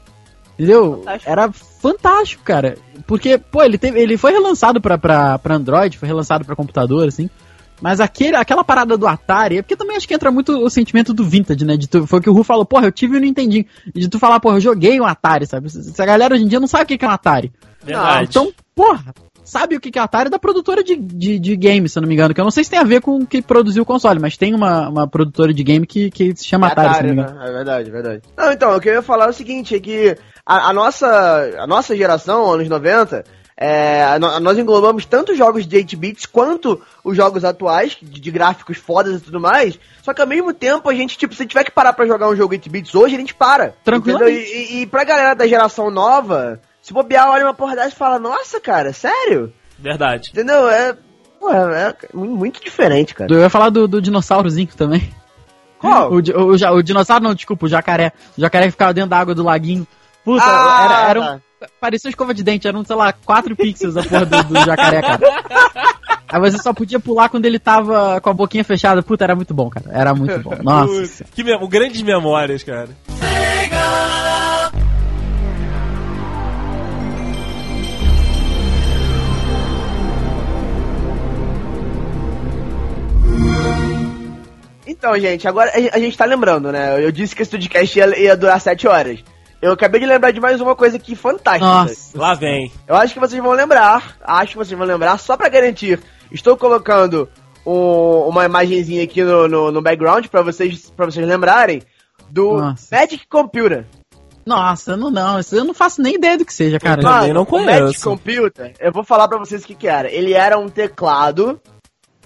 Speaker 2: Entendeu?
Speaker 4: Fantástico.
Speaker 2: Era fantástico, cara. Porque, pô, ele, teve, ele foi relançado pra, pra, pra Android, foi relançado pra computador, assim. Mas aquele, aquela parada do Atari, é porque também acho que entra muito o sentimento do vintage, né? De tu, foi o que o Ru falou, porra, eu tive o Nintendinho. E de tu falar, porra, eu joguei um Atari, sabe? Essa galera hoje em dia não sabe o que que é um Atari.
Speaker 3: Verdade.
Speaker 2: Então, porra, sabe o que que é Atari da produtora de, de, de game, se eu não me engano. Que eu não sei se tem a ver com o que produziu o console, mas tem uma, uma produtora de game que, que se chama Atari, não me engano.
Speaker 4: né? É verdade, é verdade. Não, então, o que eu ia falar é o seguinte, é que a, a nossa, a nossa geração, anos 90, é, nó- nós englobamos tanto jogos de 8 bits quanto os jogos atuais, de, de gráficos fodas e tudo mais, só que ao mesmo tempo a gente, tipo, se tiver que parar pra jogar um jogo 8 bits hoje, a gente para. E, e, e pra galera da geração nova, se bobear, olha uma porra dessa e fala, nossa, cara, sério?
Speaker 3: Verdade.
Speaker 4: Entendeu? É, pô, é, muito diferente, cara.
Speaker 2: Eu ia falar do, do dinossaurozinho também.
Speaker 4: Qual?
Speaker 2: O, o, ja- o dinossauro não, desculpa, o jacaré. O jacaré que ficava dentro da água do laguinho. Puta,
Speaker 4: Ah,
Speaker 2: era, era um,
Speaker 4: tá.
Speaker 2: parecia uma escova de dente, eram, sei lá, 4 pixels a porra do, do jacaré, cara. Aí você só podia pular quando ele tava com a boquinha fechada. Puta, era muito bom, cara. Era muito bom. Nossa.
Speaker 3: Que mem- grandes memórias, cara.
Speaker 4: Então, gente, agora a gente tá lembrando, né? Eu disse que esse podcast ia, ia durar 7 horas. Eu acabei de lembrar de mais uma coisa aqui fantástica.
Speaker 2: Nossa.
Speaker 3: Lá vem.
Speaker 4: Eu acho que vocês vão lembrar, acho que vocês vão lembrar, só pra garantir. Estou colocando um- uma imagenzinha aqui no, no, no background pra vocês, pra vocês lembrarem do
Speaker 2: Nossa.
Speaker 4: Magic Computer.
Speaker 2: Nossa, não, não. Isso eu não faço nem ideia do que seja, cara.
Speaker 3: Mano, também não
Speaker 4: o Magic
Speaker 3: conheço.
Speaker 4: Computer, eu vou falar pra vocês o que que era. Ele era um teclado,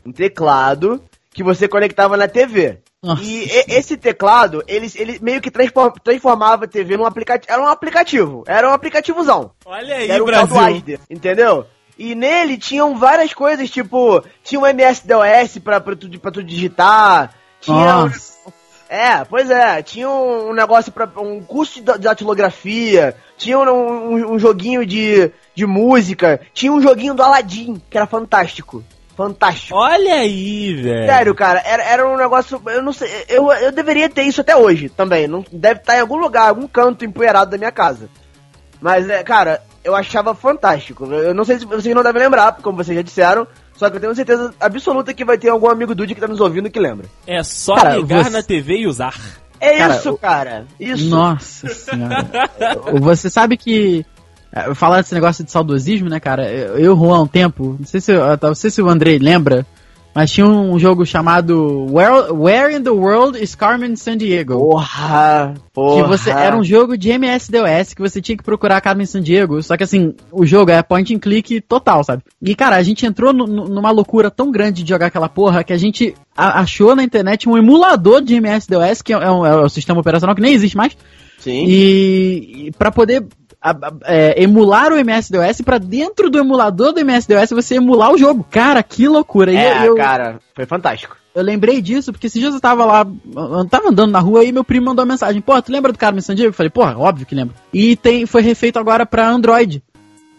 Speaker 4: um teclado que você conectava na TV.
Speaker 2: Nossa.
Speaker 4: E esse teclado, ele, ele meio que transfor- transformava a TV num aplicativo. Era um aplicativo. Era um aplicativozão.
Speaker 3: Olha aí,
Speaker 4: era do
Speaker 3: Brasil.
Speaker 4: Asder, entendeu? E nele tinham várias coisas, tipo, tinha um MS-DOS pra, pra, tu, pra tu digitar. Tinha.
Speaker 2: Nossa.
Speaker 4: É, pois é, tinha um, um negócio para um curso de, da- de datilografia, tinha um, um- um joguinho de, de música, tinha um joguinho do Aladdin, que era fantástico. Fantástico.
Speaker 3: Olha aí, velho.
Speaker 4: Sério, cara, era, era um negócio. Eu não sei. Eu, eu deveria ter isso até hoje também. Não, deve estar em algum lugar, algum canto empoeirado da minha casa. Mas, é, cara, eu achava fantástico. Eu não sei se vocês não devem lembrar, como vocês já disseram. Só que eu tenho certeza absoluta que vai ter algum amigo Dude que tá nos ouvindo que lembra.
Speaker 3: É só
Speaker 2: Cara,
Speaker 3: ligar
Speaker 2: você-
Speaker 3: na TV e usar.
Speaker 4: É
Speaker 2: Cara,
Speaker 4: isso,
Speaker 2: o-
Speaker 4: cara. Isso.
Speaker 2: Nossa senhora. Você sabe que. É, Falar desse negócio de saudosismo, né, cara? Eu, Juan, há um tempo, não sei se, não sei se o Andrei lembra, mas tinha um jogo chamado Where, Where in the World is Carmen Sandiego?
Speaker 4: Porra, porra.
Speaker 2: Que você, era um jogo de MS-DOS que você tinha que procurar Carmen Sandiego, só que assim, o jogo é point and click total, sabe? E cara, a gente entrou nu- numa loucura tão grande de jogar aquela porra que a gente achou na internet um emulador de MS-DOS, que é, um, é um sistema operacional que nem existe mais,
Speaker 4: Sim.
Speaker 2: e, e para poder a- a- é, emular o MS-DOS pra dentro do emulador do MS-DOS você emular o jogo. Cara, que loucura.
Speaker 4: É,
Speaker 2: eu,
Speaker 4: cara, foi fantástico.
Speaker 2: eu lembrei disso porque esses dias eu tava lá, eu tava andando na rua e meu primo mandou uma mensagem: Pô, tu lembra do Carmen Sandiego? Eu falei: Porra, óbvio que lembro. E tem, foi refeito agora pra Android.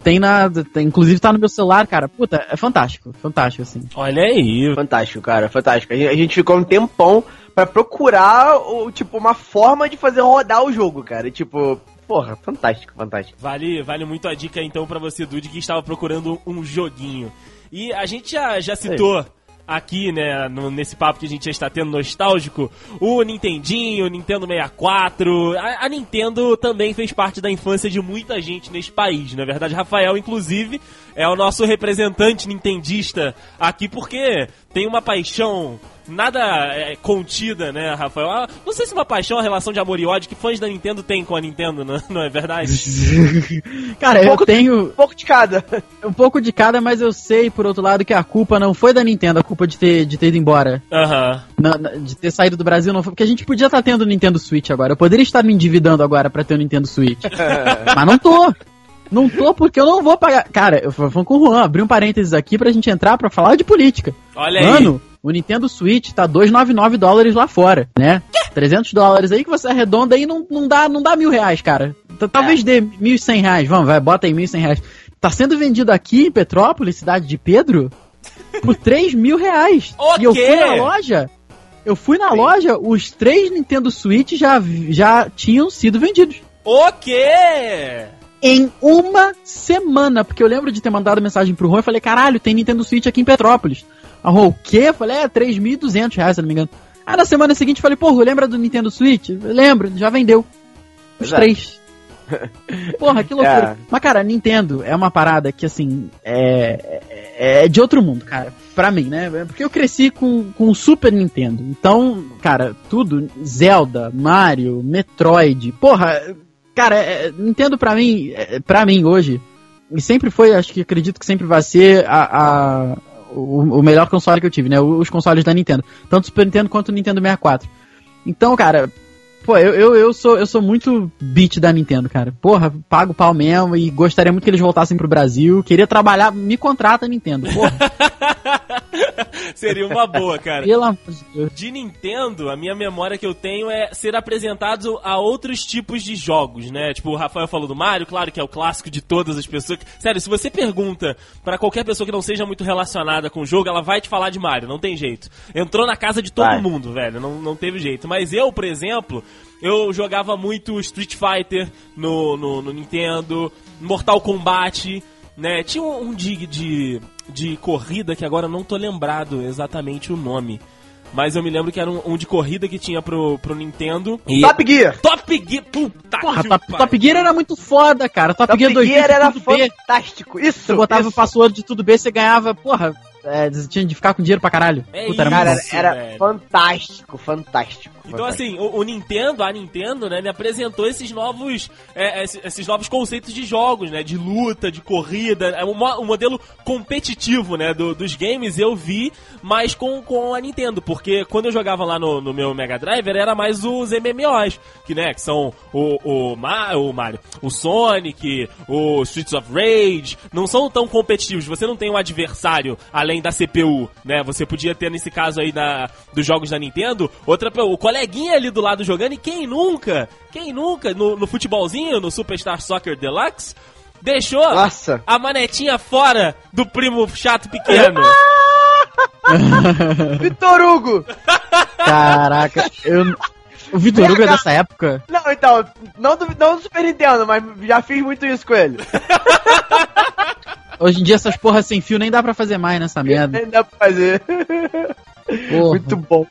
Speaker 2: Tem na. tem- inclusive tá no meu celular, cara. Puta, é fantástico. Fantástico, assim.
Speaker 3: Olha aí.
Speaker 4: Fantástico, cara, fantástico. A gente, a gente ficou um tempão pra procurar, o, tipo, uma forma de fazer rodar o jogo, cara. Tipo, porra, fantástico, fantástico.
Speaker 3: Vale, vale muito a dica então pra você, Dude, que estava procurando um joguinho. E a gente já, já citou aqui, né, no- nesse papo que a gente já está tendo nostálgico, o Nintendinho, o Nintendo 64. A, a Nintendo também fez parte da infância de muita gente nesse país, na verdade. Rafael, inclusive, é o nosso representante nintendista aqui porque tem uma paixão nada é, contida, né, Rafael? Ah, não sei se uma paixão, uma relação de amor e ódio que fãs da Nintendo têm com a Nintendo, não, não é verdade?
Speaker 2: Cara, eu
Speaker 4: pouco-
Speaker 2: tenho
Speaker 4: Um pouco de cada.
Speaker 2: um pouco de cada, mas eu sei, por outro lado, que a culpa não foi da Nintendo, a culpa de ter, de ter ido embora.
Speaker 3: Aham.
Speaker 2: De ter saído do Brasil não foi. Porque a gente podia estar tendo o Nintendo Switch agora. Eu poderia estar me endividando agora pra ter o Nintendo Switch. Mas não tô. Não tô porque eu não vou pagar. Cara, falando com o Juan, abri um parênteses aqui pra gente entrar pra falar de política.
Speaker 3: Olha aí.
Speaker 2: Mano, o Nintendo Switch tá 299 dólares lá fora, né? 300 dólares aí que você arredonda aí não, não, dá, não dá mil reais, cara. Talvez dê 1.100 reais. Vamos, vai, bota aí 1.100 reais. Tá sendo vendido aqui em Petrópolis, cidade de Pedro, por 3 mil reais.
Speaker 3: O
Speaker 2: E eu fui na loja. Eu fui na loja, os três Nintendo Switch já, já tinham sido vendidos.
Speaker 3: O quê?
Speaker 2: Em uma semana, porque eu lembro de ter mandado mensagem pro Juan e falei, caralho, tem Nintendo Switch aqui em Petrópolis. A Juan, o quê? Eu falei, é, 3.200 reais, se não me engano. Aí na semana seguinte eu falei, porra, lembra do Nintendo Switch? Lembro, já vendeu. Os
Speaker 4: é.
Speaker 2: três. Porra, que loucura.
Speaker 4: É.
Speaker 2: Mas, cara, Nintendo é uma parada que, assim, é, é, é de outro mundo, cara. Pra mim, né? Porque eu cresci com, com o Super Nintendo. Então, cara, tudo, Zelda, Mario, Metroid, porra, cara, é, Nintendo pra mim, é, pra mim hoje, e sempre foi, acho que acredito que sempre vai ser a, a- o, o melhor console que eu tive, né? Os consoles da Nintendo. Tanto o Super Nintendo quanto o Nintendo 64. Então, cara, pô, eu, eu, eu, sou, eu sou muito beat da Nintendo, cara. Porra, pago pau mesmo e gostaria muito que eles voltassem pro Brasil. Queria trabalhar, me contrata Nintendo. Porra,
Speaker 3: Seria uma boa, cara.
Speaker 2: pelo amor de Deus.
Speaker 3: De Nintendo, a minha memória que eu tenho é ser apresentado a outros tipos de jogos, né? Tipo, o Rafael falou do Mario, claro que é o clássico de todas as pessoas. Sério, se você pergunta pra qualquer pessoa que não seja muito relacionada com o jogo, ela vai te falar de Mario, não tem jeito. Entrou na casa de todo
Speaker 4: Vai.
Speaker 3: mundo, velho, não, não teve jeito. Mas eu, por exemplo, eu jogava muito Street Fighter no, no, no Nintendo, Mortal Kombat, né? Tinha um, um de, de, de corrida que agora eu não tô lembrado exatamente o nome. Mas eu me lembro que era um, um de corrida que tinha pro, pro Nintendo. E...
Speaker 4: Top Gear!
Speaker 3: Top Gear! Puta
Speaker 2: Porra,
Speaker 3: que
Speaker 2: Top,
Speaker 3: pariu.
Speaker 2: Top Gear era muito foda, cara. Top,
Speaker 4: Top
Speaker 2: Gear 2000
Speaker 4: Gear era fantástico. Isso!
Speaker 2: Você botava
Speaker 4: isso.
Speaker 2: o password de tudo B, você ganhava, porra, é, de ficar com dinheiro pra caralho.
Speaker 3: É
Speaker 2: Puta, era
Speaker 3: isso.
Speaker 4: Cara, era
Speaker 3: velho.
Speaker 4: fantástico, fantástico.
Speaker 3: Então,
Speaker 4: fantástico.
Speaker 3: assim, o, o Nintendo, a Nintendo, né, me apresentou esses novos, é, esses, esses novos conceitos de jogos, né, de luta, de corrida, é um, um modelo competitivo, né, do- dos games eu vi, mas com, com a Nintendo, porque quando eu jogava lá no, no meu Mega Drive, era mais os MMOs, que, né, que são o, o, Ma- o Mario, o Sonic, o Streets of Rage, não são tão competitivos, você não tem um adversário além além da CPU, né? Você podia ter nesse caso aí da, dos jogos da Nintendo, outra o coleguinha ali do lado jogando e quem nunca, quem nunca no, no futebolzinho, no Superstar Soccer Deluxe, deixou
Speaker 4: Nossa.
Speaker 3: a manetinha fora do primo chato pequeno.
Speaker 4: Vitor Hugo!
Speaker 2: Caraca, eu. O Vitor Hugo é dessa época?
Speaker 4: Não, então, não do, não do Super Nintendo, mas já fiz muito isso com ele.
Speaker 2: Hoje em dia essas porras sem fio nem dá pra fazer mais nessa merda.
Speaker 4: Nem dá pra fazer.
Speaker 2: Porra.
Speaker 4: Muito bom.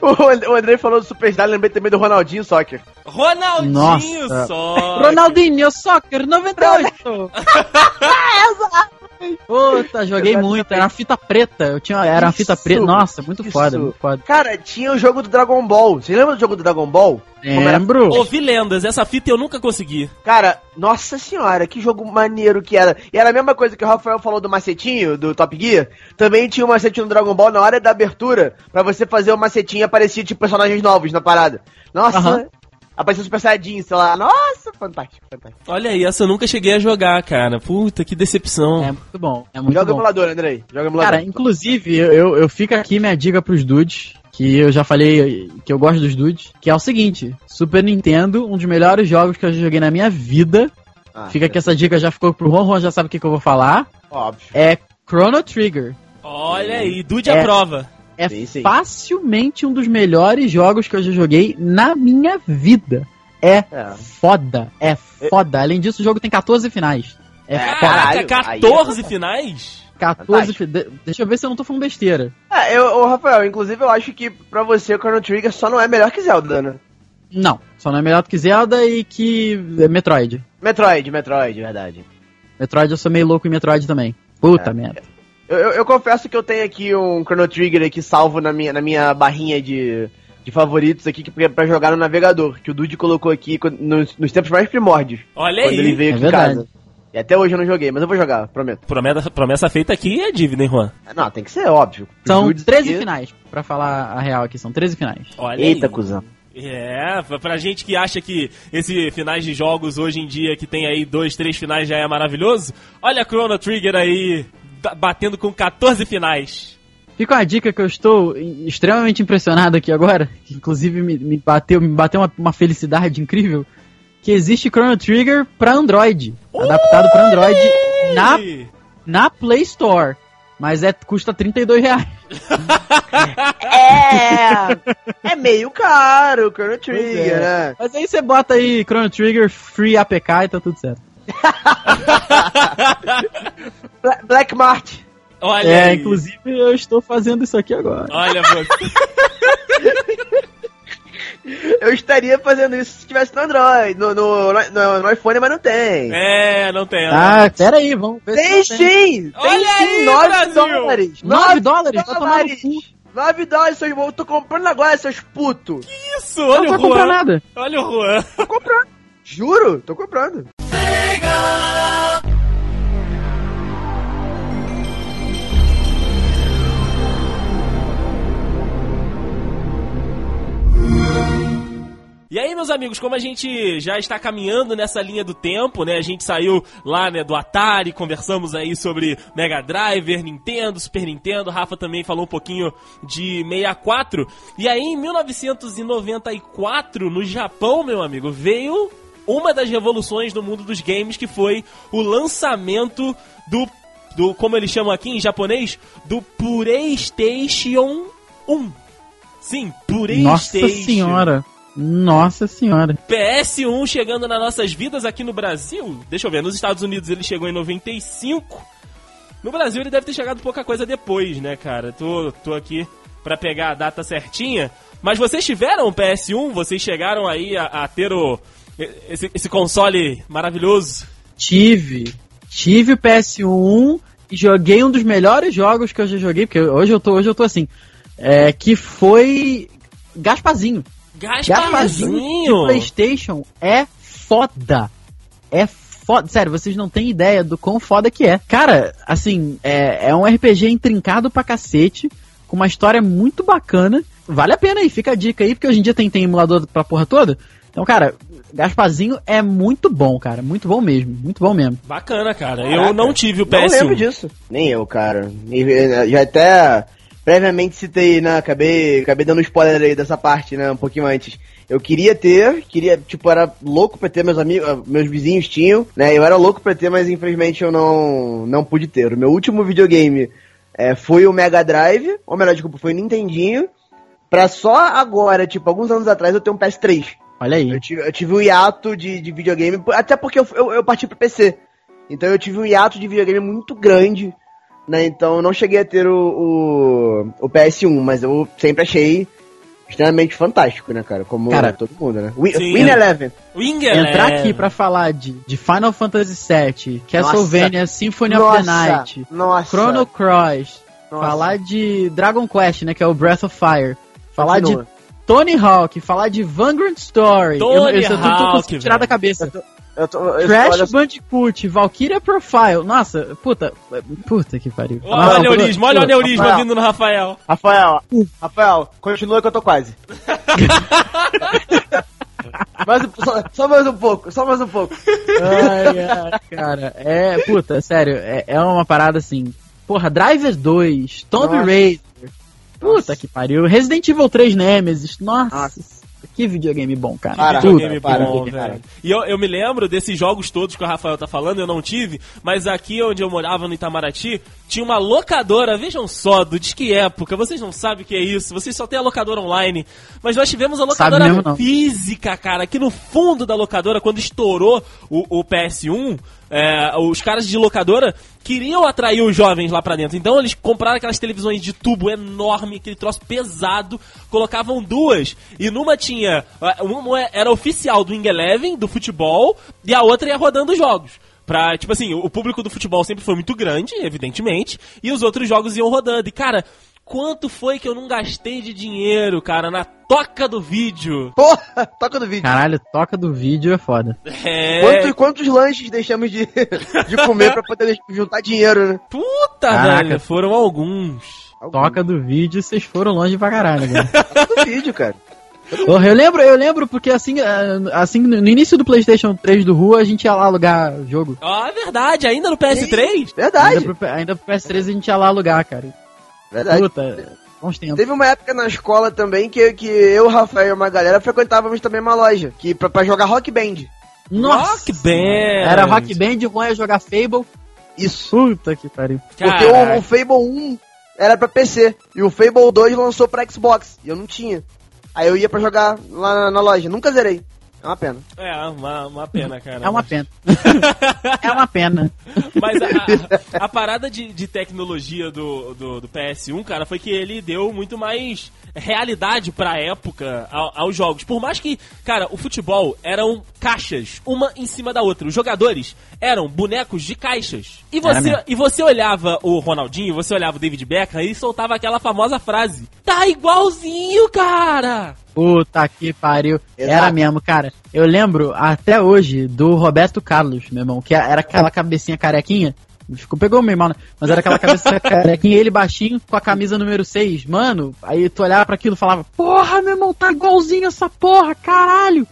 Speaker 4: O And- o Andrei falou do Superstar, lembrei também do Ronaldinho Soccer.
Speaker 3: Ronaldinho
Speaker 2: Nossa.
Speaker 3: só.
Speaker 2: Ronaldinho Soccer 98! Puta, joguei muito. Era uma fita preta. Eu tinha, era uma fita
Speaker 4: Isso,
Speaker 2: preta. Nossa, muito
Speaker 4: isso.
Speaker 2: foda, muito foda.
Speaker 4: Cara, tinha o jogo do Dragon Ball. Você lembra do jogo do Dragon Ball?
Speaker 2: Lembro.
Speaker 3: Ouvi lendas, essa fita eu nunca consegui.
Speaker 4: Cara, nossa senhora, que jogo maneiro que era. E era a mesma coisa que o Rafael falou do macetinho, do Top Gear. Também tinha um macetinho no Dragon Ball na hora da abertura, pra você fazer o macetinho e aparecia tipo personagens novos na parada. Nossa. Apareceu Super Saiyajin, sei lá. Nossa, fantástico, fantástico.
Speaker 3: Olha aí, essa eu nunca cheguei a jogar, cara. Puta, que decepção.
Speaker 2: É muito bom. É muito
Speaker 4: Joga
Speaker 2: bom.
Speaker 4: emulador, Andrei. Joga emulador.
Speaker 2: Cara, inclusive, eu, eu fico aqui minha dica pros dudes, que eu já falei que eu gosto dos dudes, que é o seguinte, Super Nintendo, um dos melhores jogos que eu já joguei na minha vida,
Speaker 4: Ah,
Speaker 2: fica que essa dica já ficou pro Ron, Ron já sabe o que, que eu vou falar,
Speaker 4: Óbvio.
Speaker 2: é Chrono Trigger.
Speaker 3: Olha aí, Dude
Speaker 2: É.
Speaker 3: aprova.
Speaker 2: É
Speaker 4: Sim, sim.
Speaker 2: facilmente um dos melhores jogos que eu já joguei na minha vida. É
Speaker 4: É.
Speaker 2: foda, é foda. Além disso, o jogo tem 14 finais. É,
Speaker 4: É,
Speaker 2: foda.
Speaker 3: Caraca,
Speaker 4: caralho, aí
Speaker 3: 14
Speaker 4: é-
Speaker 3: finais?
Speaker 2: 14 fi- de- Deixa eu ver se eu não tô falando besteira.
Speaker 4: É, eu, ô, Rafael, inclusive eu acho que pra você o Chrono Trigger só não é melhor que Zelda, né?
Speaker 2: Não, só não é melhor do que Zelda e que é Metroid.
Speaker 4: Metroid, Metroid, verdade.
Speaker 2: Metroid eu sou meio louco em Metroid também. Puta
Speaker 4: É.
Speaker 2: merda.
Speaker 4: Eu, eu- confesso que eu tenho aqui um Chrono Trigger aqui salvo na minha, na minha barrinha de, de favoritos aqui que, pra jogar no navegador, que o Dude colocou aqui nos, nos tempos mais primórdios,
Speaker 3: Olha
Speaker 4: quando ele
Speaker 3: aí.
Speaker 4: veio
Speaker 2: É
Speaker 4: aqui em
Speaker 2: verdade.
Speaker 4: casa. E até hoje eu não joguei, mas eu vou jogar, prometo.
Speaker 3: Promessa, promessa feita aqui é dívida, hein, Juan?
Speaker 4: Não, tem que ser óbvio.
Speaker 2: São
Speaker 4: Dudes
Speaker 2: 13
Speaker 4: aqui-
Speaker 2: finais, pra falar a real aqui, são 13 finais.
Speaker 3: Olha
Speaker 4: Eita,
Speaker 3: aí.
Speaker 4: cuzão.
Speaker 3: É, pra- gente que acha que esse finais de jogos hoje em dia, que tem aí dois, três finais, já é maravilhoso, olha a Chrono Trigger aí, batendo com 14 finais.
Speaker 2: Fica uma dica que eu estou extremamente impressionado aqui agora, que inclusive me, me bateu, me bateu uma, uma felicidade incrível, que existe Chrono Trigger pra Android, adaptado pra Android na, na Play Store. Mas é, custa 32 reais.
Speaker 4: É! é meio caro o Chrono
Speaker 2: Pois
Speaker 4: Trigger,
Speaker 2: é.
Speaker 4: né?
Speaker 2: Mas aí você bota aí Chrono Trigger Free APK e tá tudo certo.
Speaker 4: Bla- Black Mart.
Speaker 3: Olha
Speaker 2: é,
Speaker 3: aí.
Speaker 2: inclusive eu estou fazendo isso aqui agora.
Speaker 3: Olha você.
Speaker 4: Eu estaria fazendo isso se tivesse no Android, no, no, no, no iPhone, mas não tem.
Speaker 3: É, não tem.
Speaker 2: Ah, pera aí, vamos ver
Speaker 4: Tem
Speaker 2: se não
Speaker 4: sim! Tem
Speaker 3: Olha
Speaker 4: sim!
Speaker 3: aí,
Speaker 4: 9
Speaker 3: Brasil!
Speaker 4: dólares!
Speaker 2: 9 dólares? Vai tomar no cu.
Speaker 4: 9 dólares, seus irmãos. Tô comprando agora, seus putos!
Speaker 3: Isso,
Speaker 2: Não
Speaker 3: olha
Speaker 2: vai
Speaker 3: o
Speaker 2: comprar
Speaker 3: Juan.
Speaker 2: nada.
Speaker 3: Olha o Juan.
Speaker 4: Tô comprando! Juro, tô comprando.
Speaker 3: E aí, meus amigos, como a gente já está caminhando nessa linha do tempo, né? A gente saiu lá, né, do Atari, conversamos aí sobre Mega Drive, Nintendo, Super Nintendo, Rafa também falou um pouquinho de 64. E aí, em 1994, no Japão, meu amigo, veio uma das revoluções no mundo dos games, que foi o lançamento do, do como eles chamam aqui em japonês, do PlayStation 1. Sim, PlayStation.
Speaker 2: Nossa senhora. Nossa senhora.
Speaker 3: PS1 chegando nas nossas vidas aqui no Brasil. Deixa eu ver, nos Estados Unidos ele chegou em 95. No Brasil ele deve ter chegado pouca coisa depois, né, cara? Tô, tô aqui pra pegar a data certinha. Mas vocês tiveram o PS1? Vocês chegaram aí a, a ter o, esse, esse console maravilhoso?
Speaker 2: Tive. Tive o PS1 e joguei um dos melhores jogos que eu já joguei, porque hoje eu tô, hoje eu tô assim. É, que foi Gaspazinho. Gaspazinho
Speaker 3: Gasparzinho!
Speaker 2: PlayStation é foda. É foda. Sério, vocês não têm ideia do quão foda que é. Cara, assim, é, é um RPG intrincado pra cacete, com uma história muito bacana. Vale a pena aí, fica a dica aí, porque hoje em dia tem, tem emulador pra porra toda. Então, cara, Gasparzinho é muito bom, cara. Muito bom mesmo. Muito bom mesmo.
Speaker 3: Bacana, cara.
Speaker 4: Caraca.
Speaker 3: Eu não tive o
Speaker 4: Não lembro
Speaker 3: PS1.
Speaker 4: disso. Nem eu, cara. Já até previamente citei, né? Acabei, acabei dando spoiler aí dessa parte, né? Um pouquinho antes. Eu queria ter, queria, tipo, era louco pra ter, meus amigos, ah, meus vizinhos tinham, né? Eu era louco pra ter, mas infelizmente eu não, não pude ter. O meu último videogame eh, foi o Mega Drive, ou melhor, desculpa, foi o Nintendinho. Pra só agora, tipo, alguns anos atrás eu tenho um PS3.
Speaker 2: Olha aí.
Speaker 4: Eu tive, eu tive um hiato de, de videogame, até porque eu, eu, eu parti pro PC. Então eu tive um hiato de videogame muito grande, né? Então eu não cheguei a ter o, o, o PS1, mas eu sempre achei extremamente fantástico, né, cara? Como
Speaker 2: Cara,
Speaker 4: todo mundo, né? Win,
Speaker 3: sim.
Speaker 4: Win Eleven.
Speaker 2: Entrar
Speaker 3: é.
Speaker 2: aqui pra falar de, de Final Fantasy VII, Castlevania Symphony of the Night,
Speaker 4: nossa.
Speaker 2: Chrono Cross,
Speaker 4: Nossa.
Speaker 2: falar de Dragon Quest, né, que é o Breath of Fire, falar
Speaker 4: Continua.
Speaker 2: de Tony Hawk, falar de Vanguard Story,
Speaker 3: Tony
Speaker 2: eu, eu, eu tô- tô
Speaker 3: Hawk,
Speaker 2: conseguindo tirar
Speaker 3: velho.
Speaker 2: da cabeça.
Speaker 4: Eu tô, eu,
Speaker 2: Crash
Speaker 4: olha,
Speaker 2: Bandicoot, Valkyria Profile, nossa, puta, puta que pariu.
Speaker 3: Olha o aneurisma, olha o aneurisma
Speaker 4: Rafael.
Speaker 3: vindo no Rafael.
Speaker 4: Rafael, Rafael, continua que eu tô quase. mais, um- só, só mais um pouco, só mais um pouco.
Speaker 2: Ai, ai, cara, é, puta, sério, é, é uma parada assim. Porra, Driver 2, Tomb. Raider. Puta
Speaker 4: Nossa.
Speaker 2: que pariu. Resident Evil 3 Nemesis. Nossa,
Speaker 4: Nossa.
Speaker 2: Que videogame bom, cara.
Speaker 4: Para.
Speaker 3: Videogame
Speaker 4: para,
Speaker 3: bom,
Speaker 4: para.
Speaker 3: velho. E eu, eu me lembro desses jogos todos que o Rafael tá falando, eu não tive, mas aqui onde eu morava, no Itamaraty, tinha uma locadora, vejam só, do de que época, vocês não sabem o que é isso, vocês só têm a locadora online, mas nós tivemos a locadora
Speaker 2: mesmo,
Speaker 3: física, cara, aqui no fundo da locadora, quando estourou o, o PS1, é, os caras de locadora queriam atrair os jovens lá pra dentro. Então eles compraram aquelas televisões de tubo enorme, aquele troço pesado, colocavam duas. E numa tinha. ah, Uma era oficial do Wing Eleven, do futebol, e a outra ia rodando os jogos. Pra, tipo assim, o público do futebol sempre foi muito grande, evidentemente, e os outros jogos iam rodando. E, cara, quanto foi que eu não gastei de dinheiro, cara, na toca do vídeo?
Speaker 4: Porra, toca do vídeo.
Speaker 2: Caralho, toca do vídeo é foda.
Speaker 3: É.
Speaker 4: Quantos, quantos lanches deixamos de, de comer pra poder juntar dinheiro, né?
Speaker 3: Puta,
Speaker 2: Caraca.
Speaker 3: velho, foram alguns.
Speaker 2: Toca do vídeo, vocês foram longe pra caralho, cara.
Speaker 4: Toca do vídeo, cara.
Speaker 2: Porra, eu lembro, eu lembro porque assim, ah, assim, no início do PlayStation 3 do Rua, a gente ia lá alugar jogo.
Speaker 3: Ó, é verdade, ainda no PS3?
Speaker 4: Verdade.
Speaker 2: Ainda pro, ainda pro PS3 a gente ia lá alugar, cara.
Speaker 4: Verdade.
Speaker 2: Puta, bons tempos.
Speaker 4: Teve uma época na escola também que, que eu, Rafael e uma galera frequentávamos também uma loja que, pra, pra jogar rock band.
Speaker 2: Nossa!
Speaker 3: Rock Band.
Speaker 2: Era Rock Band, o Juan ia jogar Fable.
Speaker 4: Isso.
Speaker 2: Puta que pariu.
Speaker 4: Porque o, o Fable 1 era pra PC e o Fable 2 lançou pra Xbox e eu não tinha. Aí eu ia pra jogar lá na, na loja. Nunca zerei. É uma pena.
Speaker 3: É, uma, uma pena, cara.
Speaker 2: É uma pena. é uma pena.
Speaker 3: Mas a, a- a parada de, de tecnologia do, do, do PS1, cara, foi que ele deu muito mais realidade pra época ao- aos jogos. Por mais que, cara, o futebol eram caixas, uma em cima da outra. Os jogadores eram bonecos de caixas. E você, e você olhava o Ronaldinho, você olhava o David Beckham e soltava aquela famosa frase: Tá igualzinho, cara!
Speaker 2: Puta que pariu.
Speaker 4: Exato.
Speaker 2: Era mesmo, cara. Eu lembro até hoje do Roberto Carlos, meu irmão, que era aquela cabecinha carequinha. Ficou, pegou meio mal, né? Mas era aquela cabeça carequinha, ele baixinho, com a camisa número 6. Mano, aí tu olhava pra aquilo e falava, porra, meu irmão, tá igualzinho essa porra, caralho.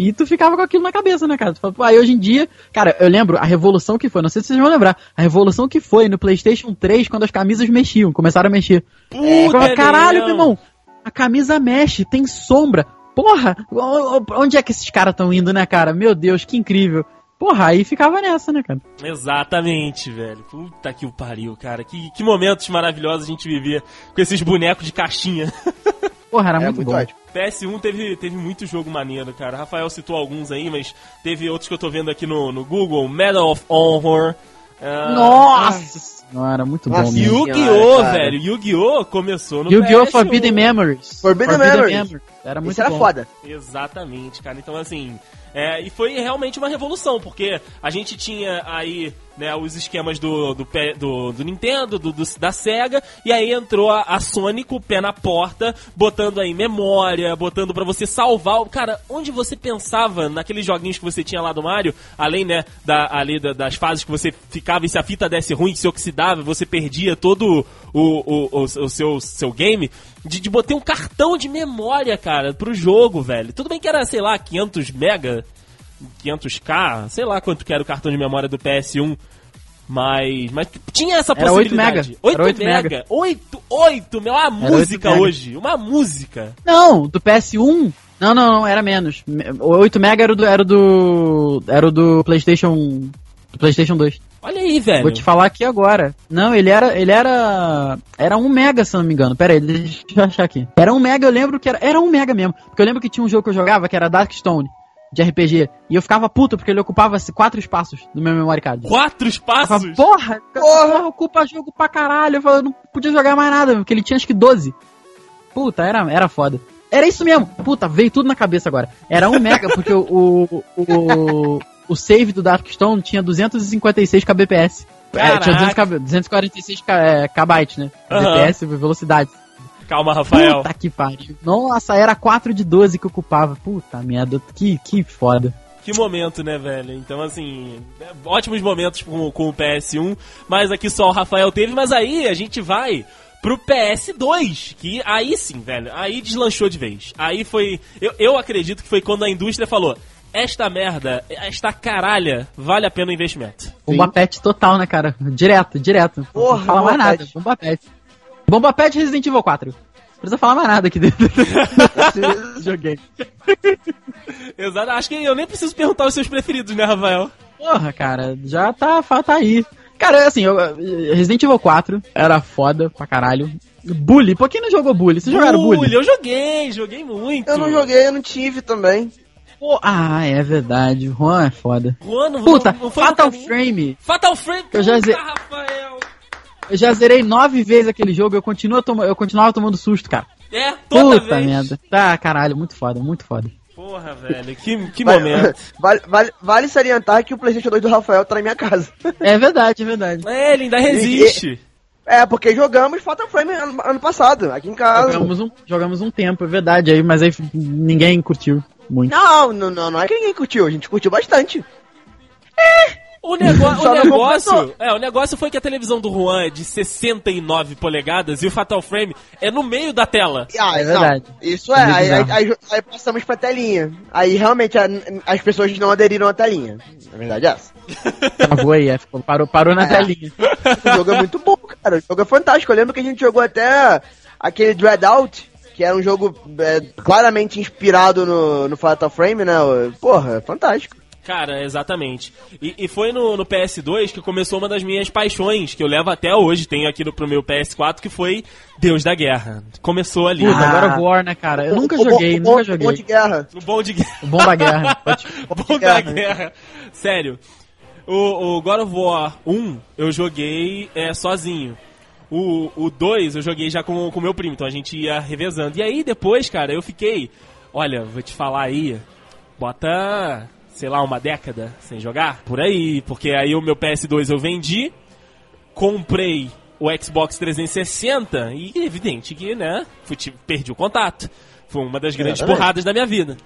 Speaker 2: E tu ficava com aquilo na cabeça, né, cara? Tu aí hoje em dia, cara, eu lembro a revolução que foi, não sei se vocês vão lembrar, a revolução que foi no PlayStation 3 quando as camisas mexiam, começaram a mexer.
Speaker 3: Puta,
Speaker 2: Eu falava, caralho, meu irmão, a camisa mexe, tem sombra. Porra, onde é que esses caras estão indo, né, cara? Meu Deus, que incrível. Porra, aí ficava nessa, né, cara?
Speaker 3: Exatamente, velho. Puta que o pariu, cara. Que, que momentos maravilhosos a gente vivia com esses bonecos de caixinha.
Speaker 2: Porra, era
Speaker 4: é
Speaker 2: muito,
Speaker 4: muito
Speaker 2: bom.
Speaker 4: ótimo.
Speaker 3: PS1 teve, teve muito jogo maneiro, cara. Rafael citou alguns aí, mas teve outros que eu tô vendo aqui no, no Google. Medal of Honor. ah,
Speaker 2: Nossa senhora, muito
Speaker 4: Nossa,
Speaker 2: bom.
Speaker 3: Yu-Gi-Oh, velho. Yu-Gi-Oh começou no
Speaker 2: Yu-Gi-Oh!
Speaker 3: PS1.
Speaker 2: Forbidden Memories.
Speaker 4: Forbidden Memories.
Speaker 2: Era muito
Speaker 4: Isso era
Speaker 2: bom.
Speaker 4: foda.
Speaker 3: Exatamente, cara. Então, assim, é, e foi realmente uma revolução, porque a gente tinha aí né, os esquemas do, do, do, do Nintendo, do, do- da Sega, e aí entrou a, a Sony com o pé na porta, botando aí memória, botando pra você salvar. Cara, onde você pensava naqueles joguinhos que você tinha lá do Mario, além, né, da, ali da- das fases que você ficava e se a fita desse ruim, se oxidava, você perdia todo o, o, o, o seu, seu game, de, de botar um cartão de memória, cara, pro jogo, velho. Tudo bem que era, sei lá, 500 mega, 500k, sei lá quanto que era o cartão de memória do PS1. Mas, mas tinha essa
Speaker 2: Era 8
Speaker 3: possibilidade.
Speaker 2: mega.
Speaker 3: 8
Speaker 2: Era 8
Speaker 3: mega.
Speaker 2: mega.
Speaker 3: 8, 8, meu, uma música
Speaker 2: 8
Speaker 3: hoje. Uma música.
Speaker 2: Não, do PS1. Não, não, não, era menos. Me- O 8 mega era do. Era do. Era o do PlayStation. Do PlayStation 2.
Speaker 3: Olha aí, velho.
Speaker 2: Vou te falar aqui agora. Não, ele era. Ele era. Era 1 mega, se eu não me engano. Pera aí, deixa eu achar aqui. Era 1 mega, eu lembro que era. Era 1 mega mesmo. Porque eu lembro que tinha um jogo que eu jogava que era Darkstone. De RPG. E eu ficava puto porque ele ocupava quatro espaços no meu memory card.
Speaker 3: Quatro
Speaker 2: Eu
Speaker 3: espaços.
Speaker 2: falava, porra, porra, ocupa jogo pra caralho. Eu, falava, eu não podia jogar mais nada, porque ele tinha acho que 12. Puta, era, era foda. Era isso mesmo. Puta, veio tudo na cabeça agora. Era 1 mega, porque o, o, o, o save do Darkstone tinha 256 kbps. É, tinha 200 KB, 246 K, é, kbytes, né? Kbps, velocidade.
Speaker 3: Calma, Rafael.
Speaker 2: Puta que pariu. Nossa, era 4 de 12 que ocupava. Puta merda, que, que foda.
Speaker 3: Que momento, né, velho? Então, assim, é, ótimos momentos com, com o PS1, mas aqui só o Rafael teve, mas aí a gente vai pro PS2, que aí sim, velho, aí deslanchou de vez. Aí foi. Eu, eu acredito que foi quando a indústria falou: esta merda, esta caralha, vale a pena o investimento.
Speaker 2: Bomba pet total, né, cara? Direto, direto.
Speaker 4: Porra,
Speaker 2: não fala mais nada. Bomba pet. Bomba pet Resident Evil 4. Não precisa falar mais nada aqui dentro. Joguei.
Speaker 3: Exato, acho que eu nem preciso perguntar os seus preferidos, né, Rafael?
Speaker 2: Porra, cara, já tá, tá aí. Cara, assim, eu- Resident Evil 4 era foda pra caralho. Bully, por que não jogou Bully? Vocês jogaram Bully?
Speaker 3: eu joguei, joguei muito.
Speaker 4: Eu não joguei, eu não tive também.
Speaker 2: Pô, ah, é verdade. O Juan é foda.
Speaker 3: Juan, não,
Speaker 2: Puta,
Speaker 3: não, não
Speaker 2: Fatal? Frame.
Speaker 3: Fatal Frame,
Speaker 2: Eu já
Speaker 3: puta, Rafael.
Speaker 2: Eu já zerei nove vezes aquele jogo eu, continuo eu continuava tomando susto, cara.
Speaker 3: É, toda
Speaker 2: Puta
Speaker 3: vez.
Speaker 2: merda. Tá, caralho, muito foda, muito foda.
Speaker 3: Porra, velho, que, que
Speaker 4: Vale-
Speaker 3: momento.
Speaker 4: Vale, vale, vale salientar que o PlayStation 2 do Rafael tá na minha casa.
Speaker 2: É verdade, é verdade.
Speaker 3: É, ele ainda resiste.
Speaker 4: É, porque jogamos Fatal Frame ano, ano passado, aqui em casa.
Speaker 2: Jogamos um, jogamos um tempo, é verdade, aí, mas aí ninguém curtiu muito.
Speaker 4: Não, não, não, não é que ninguém curtiu, a gente curtiu bastante.
Speaker 3: O, nego o
Speaker 4: não
Speaker 3: negócio. É, o negócio foi que a televisão do Juan é de 69 polegadas e o Fatal Frame é no meio da tela.
Speaker 4: Ah,
Speaker 2: É
Speaker 4: não,
Speaker 2: verdade.
Speaker 4: Isso é,
Speaker 2: É
Speaker 4: aí, aí, aí- aí passamos pra telinha. Aí realmente a- as pessoas não aderiram à telinha. Na verdade é essa.
Speaker 2: Travou aí, é, ficou- parou, parou na
Speaker 4: É.
Speaker 2: telinha.
Speaker 4: O jogo é muito bom, cara. O jogo é fantástico. Eu lembro que a gente jogou até aquele Dreadout, que era um jogo é, claramente inspirado no, no Fatal Frame, né? Porra, é fantástico.
Speaker 3: Cara, exatamente. E, e foi no, no PS2 que começou uma das minhas paixões, que eu levo até hoje, tenho aqui no, pro meu PS4, que foi Deus da Guerra. Começou ali.
Speaker 2: Puta,
Speaker 4: Ah.
Speaker 2: agora War, né, cara? Eu nunca
Speaker 4: O- o bom-
Speaker 2: joguei,
Speaker 4: o bom-
Speaker 2: nunca
Speaker 4: o bom
Speaker 2: joguei.
Speaker 4: de guerra.
Speaker 3: O bom de guerra.
Speaker 2: O Bomba Guerra. Pode-
Speaker 3: Bom da guerra. Sério. O, o God of War 1 eu joguei é, sozinho. O, o 2 eu joguei já com o meu primo, então a gente ia revezando. E aí depois, cara, eu fiquei. Olha, vou te falar aí. Bota, sei lá, uma década sem jogar. Por aí. Porque aí o meu PS2 eu vendi. Comprei o Xbox 360 e evidente que, né, fui, perdi o contato. Foi uma das grandes
Speaker 4: Exatamente.
Speaker 3: porradas da minha vida.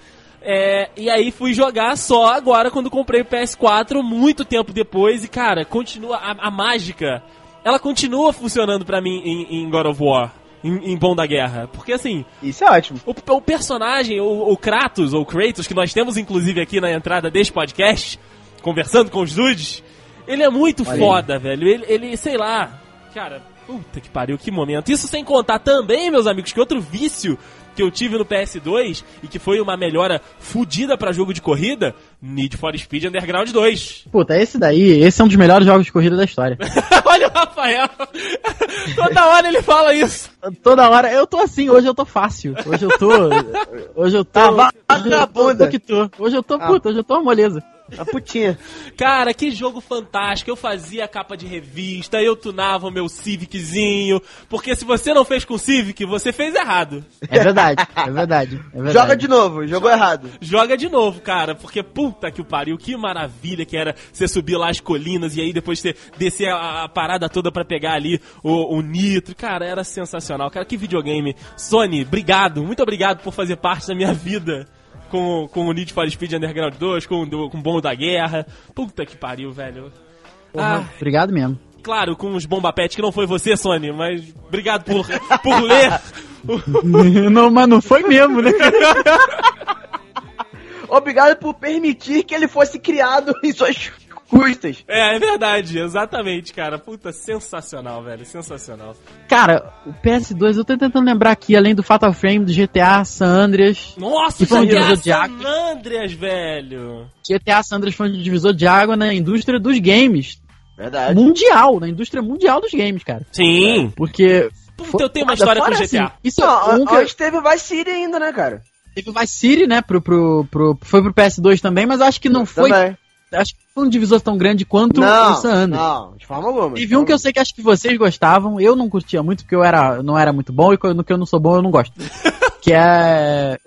Speaker 3: É, e aí fui jogar só agora quando comprei o PS4, muito tempo depois, e cara, continua a, a mágica. Ela continua funcionando pra mim em, em God of War, em, em Bom da Guerra. Porque assim,
Speaker 4: Isso é ótimo.
Speaker 3: o, o personagem, o, o Kratos, ou Kratos, que nós temos inclusive aqui na entrada deste podcast, conversando com os dudes, ele é muito
Speaker 2: Olha aí.
Speaker 3: foda, velho. Ele, ele, sei lá, cara, puta que pariu, que momento. Isso sem contar também, meus amigos, que outro vício que eu tive no PS2 e que foi uma melhora fodida pra jogo de corrida, Need for Speed Underground 2.
Speaker 2: Puta, esse daí, esse é um dos melhores jogos de corrida da história.
Speaker 3: Olha o Rafael. Toda hora ele fala isso.
Speaker 2: Toda hora, eu tô assim, hoje eu tô fácil. Hoje eu tô. Hoje eu tô.
Speaker 4: Tá
Speaker 2: hoje eu tô,
Speaker 4: vagabunda.
Speaker 2: tô que tô. Hoje eu tô
Speaker 4: Ah.
Speaker 2: puta, hoje eu tô uma moleza.
Speaker 4: A putinha.
Speaker 3: Cara, que jogo fantástico. Eu fazia capa de revista, eu tunava o meu Civiczinho. Porque se você não fez com o Civic, você fez errado.
Speaker 2: É verdade, é verdade. É verdade.
Speaker 4: Joga de novo, jogou errado.
Speaker 3: Joga de novo, cara. Porque puta que o pariu, que maravilha que era você subir lá as colinas e aí depois você descer a, a parada toda pra pegar ali o, o nitro. Cara, era sensacional. Cara, que videogame. Sony, obrigado. Muito obrigado por fazer parte da minha vida. Com, com o Need for Speed Underground 2, com, o- com o Bombo da Guerra. Puta que pariu, velho. Ah,
Speaker 2: Obrigado mesmo.
Speaker 3: claro, com os bomba pet que não foi você, Sony, mas obrigado por, por ler.
Speaker 2: não, mas não foi mesmo, né?
Speaker 4: Obrigado por permitir que ele fosse criado em suas custas.
Speaker 3: É, é verdade, exatamente, cara. Puta, sensacional, velho, sensacional.
Speaker 2: Cara, o PS2, eu tô tentando lembrar aqui, além do Fatal Frame, do GTA San Andreas.
Speaker 3: Nossa,
Speaker 2: foi
Speaker 3: GTA
Speaker 2: divisor de água.
Speaker 3: San Andreas, velho.
Speaker 2: GTA San Andreas foi um divisor de água na indústria dos games.
Speaker 4: Verdade.
Speaker 2: Mundial, na indústria mundial dos games, cara.
Speaker 3: Sim.
Speaker 2: Porque.
Speaker 3: Puta, eu tenho uma história com
Speaker 2: fora
Speaker 3: GTA.
Speaker 2: assim, isso
Speaker 4: Não,
Speaker 2: é um que
Speaker 4: antes teve o Vice City ainda, né, cara?
Speaker 2: teve o Vice City, né? Pro, pro, pro, foi pro PS2 também, mas acho que não foi.
Speaker 4: Também.
Speaker 2: Acho que foi um divisor tão grande quanto
Speaker 4: Não,
Speaker 2: o San Andreas.
Speaker 4: não, de forma alguma.
Speaker 2: Teve um que eu sei que acho que vocês gostavam, eu não curtia muito porque eu era, não era muito bom e no que eu não sou bom eu não gosto. que é.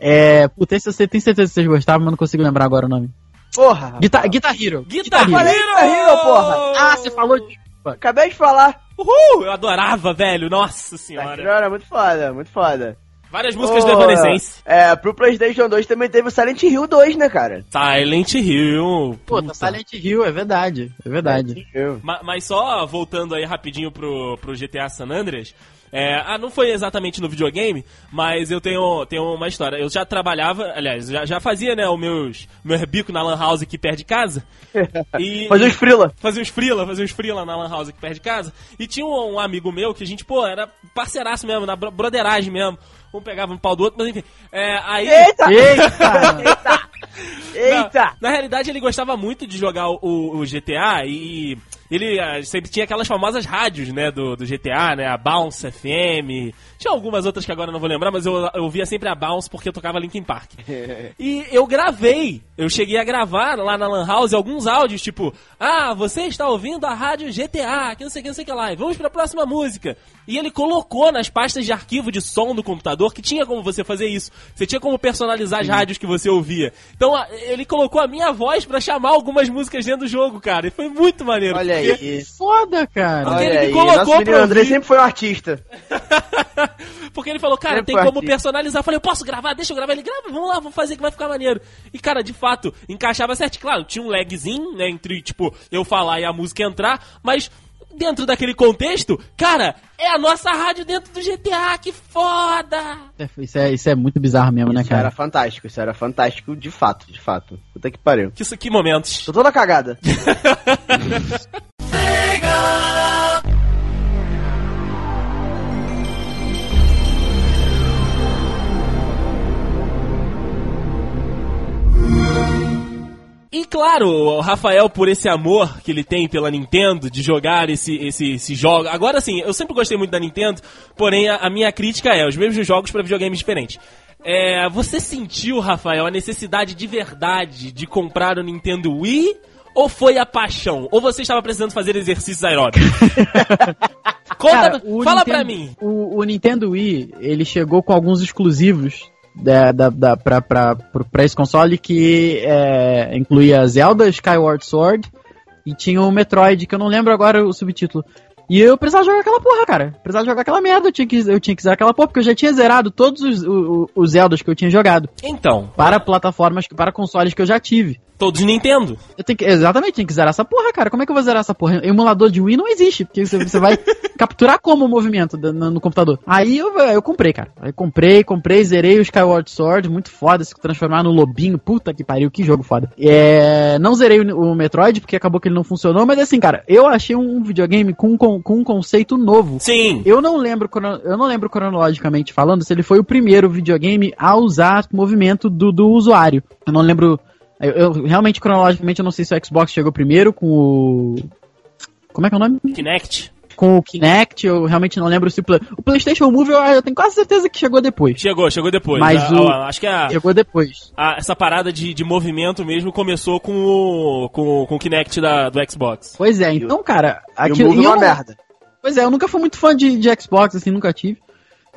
Speaker 2: é. Puta, esse eu tenho certeza que vocês gostavam, mas não consigo lembrar agora o nome.
Speaker 4: Porra.
Speaker 2: Guitar, Guitar Hero.
Speaker 3: Guitar Hero!
Speaker 4: Guitar Hero, porra.
Speaker 2: Ah, você falou de.
Speaker 4: Acabei de falar.
Speaker 3: Uhul! Eu adorava, velho. Nossa
Speaker 4: Guitar
Speaker 3: senhora.
Speaker 4: Hero era muito foda, muito foda.
Speaker 3: Várias músicas do
Speaker 4: Ô,
Speaker 3: Evanescence.
Speaker 4: É, pro PlayStation 2 também teve o Silent Hill 2, né, cara?
Speaker 3: Silent Hill.
Speaker 2: Pô,
Speaker 3: puta.
Speaker 2: tá Silent Hill, é verdade. É verdade.
Speaker 4: Silent Hill.
Speaker 3: Ma- Mas só voltando aí rapidinho pro, pro GTA San Andreas. É, ah, não foi exatamente no videogame, mas eu tenho, tenho uma história. Eu já trabalhava, aliás, já, já fazia, né, o meus, meu bico na Lan House aqui perto de casa. E,
Speaker 4: Fazer os frila.
Speaker 3: fazia uns frila, fazia uns frila na Lan House aqui perto de casa. E tinha um, um amigo meu que a gente, pô, era parceiraço mesmo, na bro- broderagem mesmo. Um pegava um pau do outro, mas enfim. É, aí.
Speaker 4: Eita!
Speaker 2: Eita!
Speaker 4: Eita!
Speaker 3: Na, na realidade, ele gostava muito de jogar o, o GTA e ele ah, sempre tinha aquelas famosas rádios, né, do, do GTA, né, a Bounce FM. Tinha algumas outras que agora eu não vou lembrar, mas eu, eu ouvia sempre a Bounce porque eu tocava Linkin Park. E eu gravei, eu cheguei a gravar lá na Lan House alguns áudios, tipo, ah, você está ouvindo a rádio GTA, que não sei o que, não sei o que lá, e vamos pra próxima música. E ele colocou nas pastas de arquivo de som do computador que tinha como você fazer isso. Você tinha como personalizar as rádios que você ouvia. Então a- ele colocou a minha voz pra chamar algumas músicas dentro do jogo, cara. E foi muito maneiro.
Speaker 4: Olha
Speaker 3: porque-
Speaker 4: aí.
Speaker 2: Foda, cara.
Speaker 3: Porque
Speaker 4: Olha
Speaker 3: ele me
Speaker 4: aí.
Speaker 3: colocou
Speaker 4: Nosso
Speaker 3: pra
Speaker 4: André
Speaker 3: ouvir.
Speaker 4: sempre foi um artista.
Speaker 3: Porque ele falou, cara, tem como
Speaker 4: artista.
Speaker 3: personalizar. Eu falei, eu posso gravar? Deixa eu gravar. Ele grava, vamos lá, vamos fazer que vai ficar maneiro. E, cara, de fato, encaixava certo. Claro, tinha um lagzinho, né, entre, tipo, eu falar e a música entrar, mas dentro daquele contexto, cara, é a nossa rádio dentro do GTA, que foda!
Speaker 2: É, Isso é, isso é muito bizarro mesmo, né,
Speaker 4: Isso era
Speaker 2: cara?
Speaker 4: fantástico, isso era fantástico de fato, de fato. Puta que pariu.
Speaker 3: Que, que momentos.
Speaker 4: Tô toda cagada.
Speaker 3: E claro, o Rafael, por esse amor que ele tem pela Nintendo, de jogar esse, esse, esse jogo. Agora sim, eu sempre gostei muito da Nintendo, porém a, a minha crítica é os mesmos jogos para videogames diferentes. É, você sentiu, Rafael, a necessidade de verdade de comprar o Nintendo Wii? Ou foi a paixão? Ou você estava precisando fazer exercícios aeróbicos? Conta,
Speaker 2: Cara,
Speaker 3: fala
Speaker 2: Nintendo-
Speaker 3: pra mim.
Speaker 2: O, o Nintendo Wii, ele chegou com alguns exclusivos da, da, da, pra, pra, pra esse console que é, incluía Zelda, Skyward Sword e tinha o Metroid, que eu não lembro agora o subtítulo. E eu precisava jogar aquela porra, cara. Precisava jogar aquela merda. Eu tinha que, eu tinha que zerar aquela porra, porque eu já tinha zerado todos os, o- o- os Zeldas que eu tinha jogado.
Speaker 3: Então,
Speaker 2: Para plataformas, para consoles que eu já tive.
Speaker 3: Todos Nintendo.
Speaker 2: Eu tenho que, exatamente, tem que zerar essa porra, cara. Como é que eu vou zerar essa porra? Emulador de Wii não existe, porque você, você vai capturar como o movimento no, no computador. Aí eu, eu comprei, cara. Aí comprei, comprei, zerei o Skyward Sword, muito foda, se transformar no lobinho, puta que pariu, que jogo foda. É, não zerei o, o Metroid, porque acabou que ele não funcionou, mas assim, cara, eu achei um videogame com, com, com um conceito novo.
Speaker 3: Sim.
Speaker 2: Eu não lembro, eu não lembro cronologicamente falando se ele foi o primeiro videogame a usar movimento do, do usuário. Eu não lembro. Eu, eu- realmente cronologicamente eu não sei se o Xbox chegou primeiro com o. Como é que é o nome?
Speaker 3: Kinect.
Speaker 2: com o Kinect, eu realmente não lembro se o, Play- o PlayStation Move eu, eu tenho quase certeza que chegou depois.
Speaker 3: Chegou, chegou depois.
Speaker 2: Mas
Speaker 3: A-
Speaker 2: o-
Speaker 3: a- acho que a,
Speaker 2: Chegou depois.
Speaker 3: a- essa parada de, de movimento mesmo começou com o, com, o- com o Kinect da, do Xbox.
Speaker 2: Pois é, então, cara,
Speaker 4: E o
Speaker 2: aquilo.
Speaker 4: Move
Speaker 2: e
Speaker 4: é
Speaker 2: eu
Speaker 4: uma
Speaker 2: não-
Speaker 4: merda.
Speaker 2: Pois é, eu nunca fui muito fã de, de Xbox, assim, nunca tive.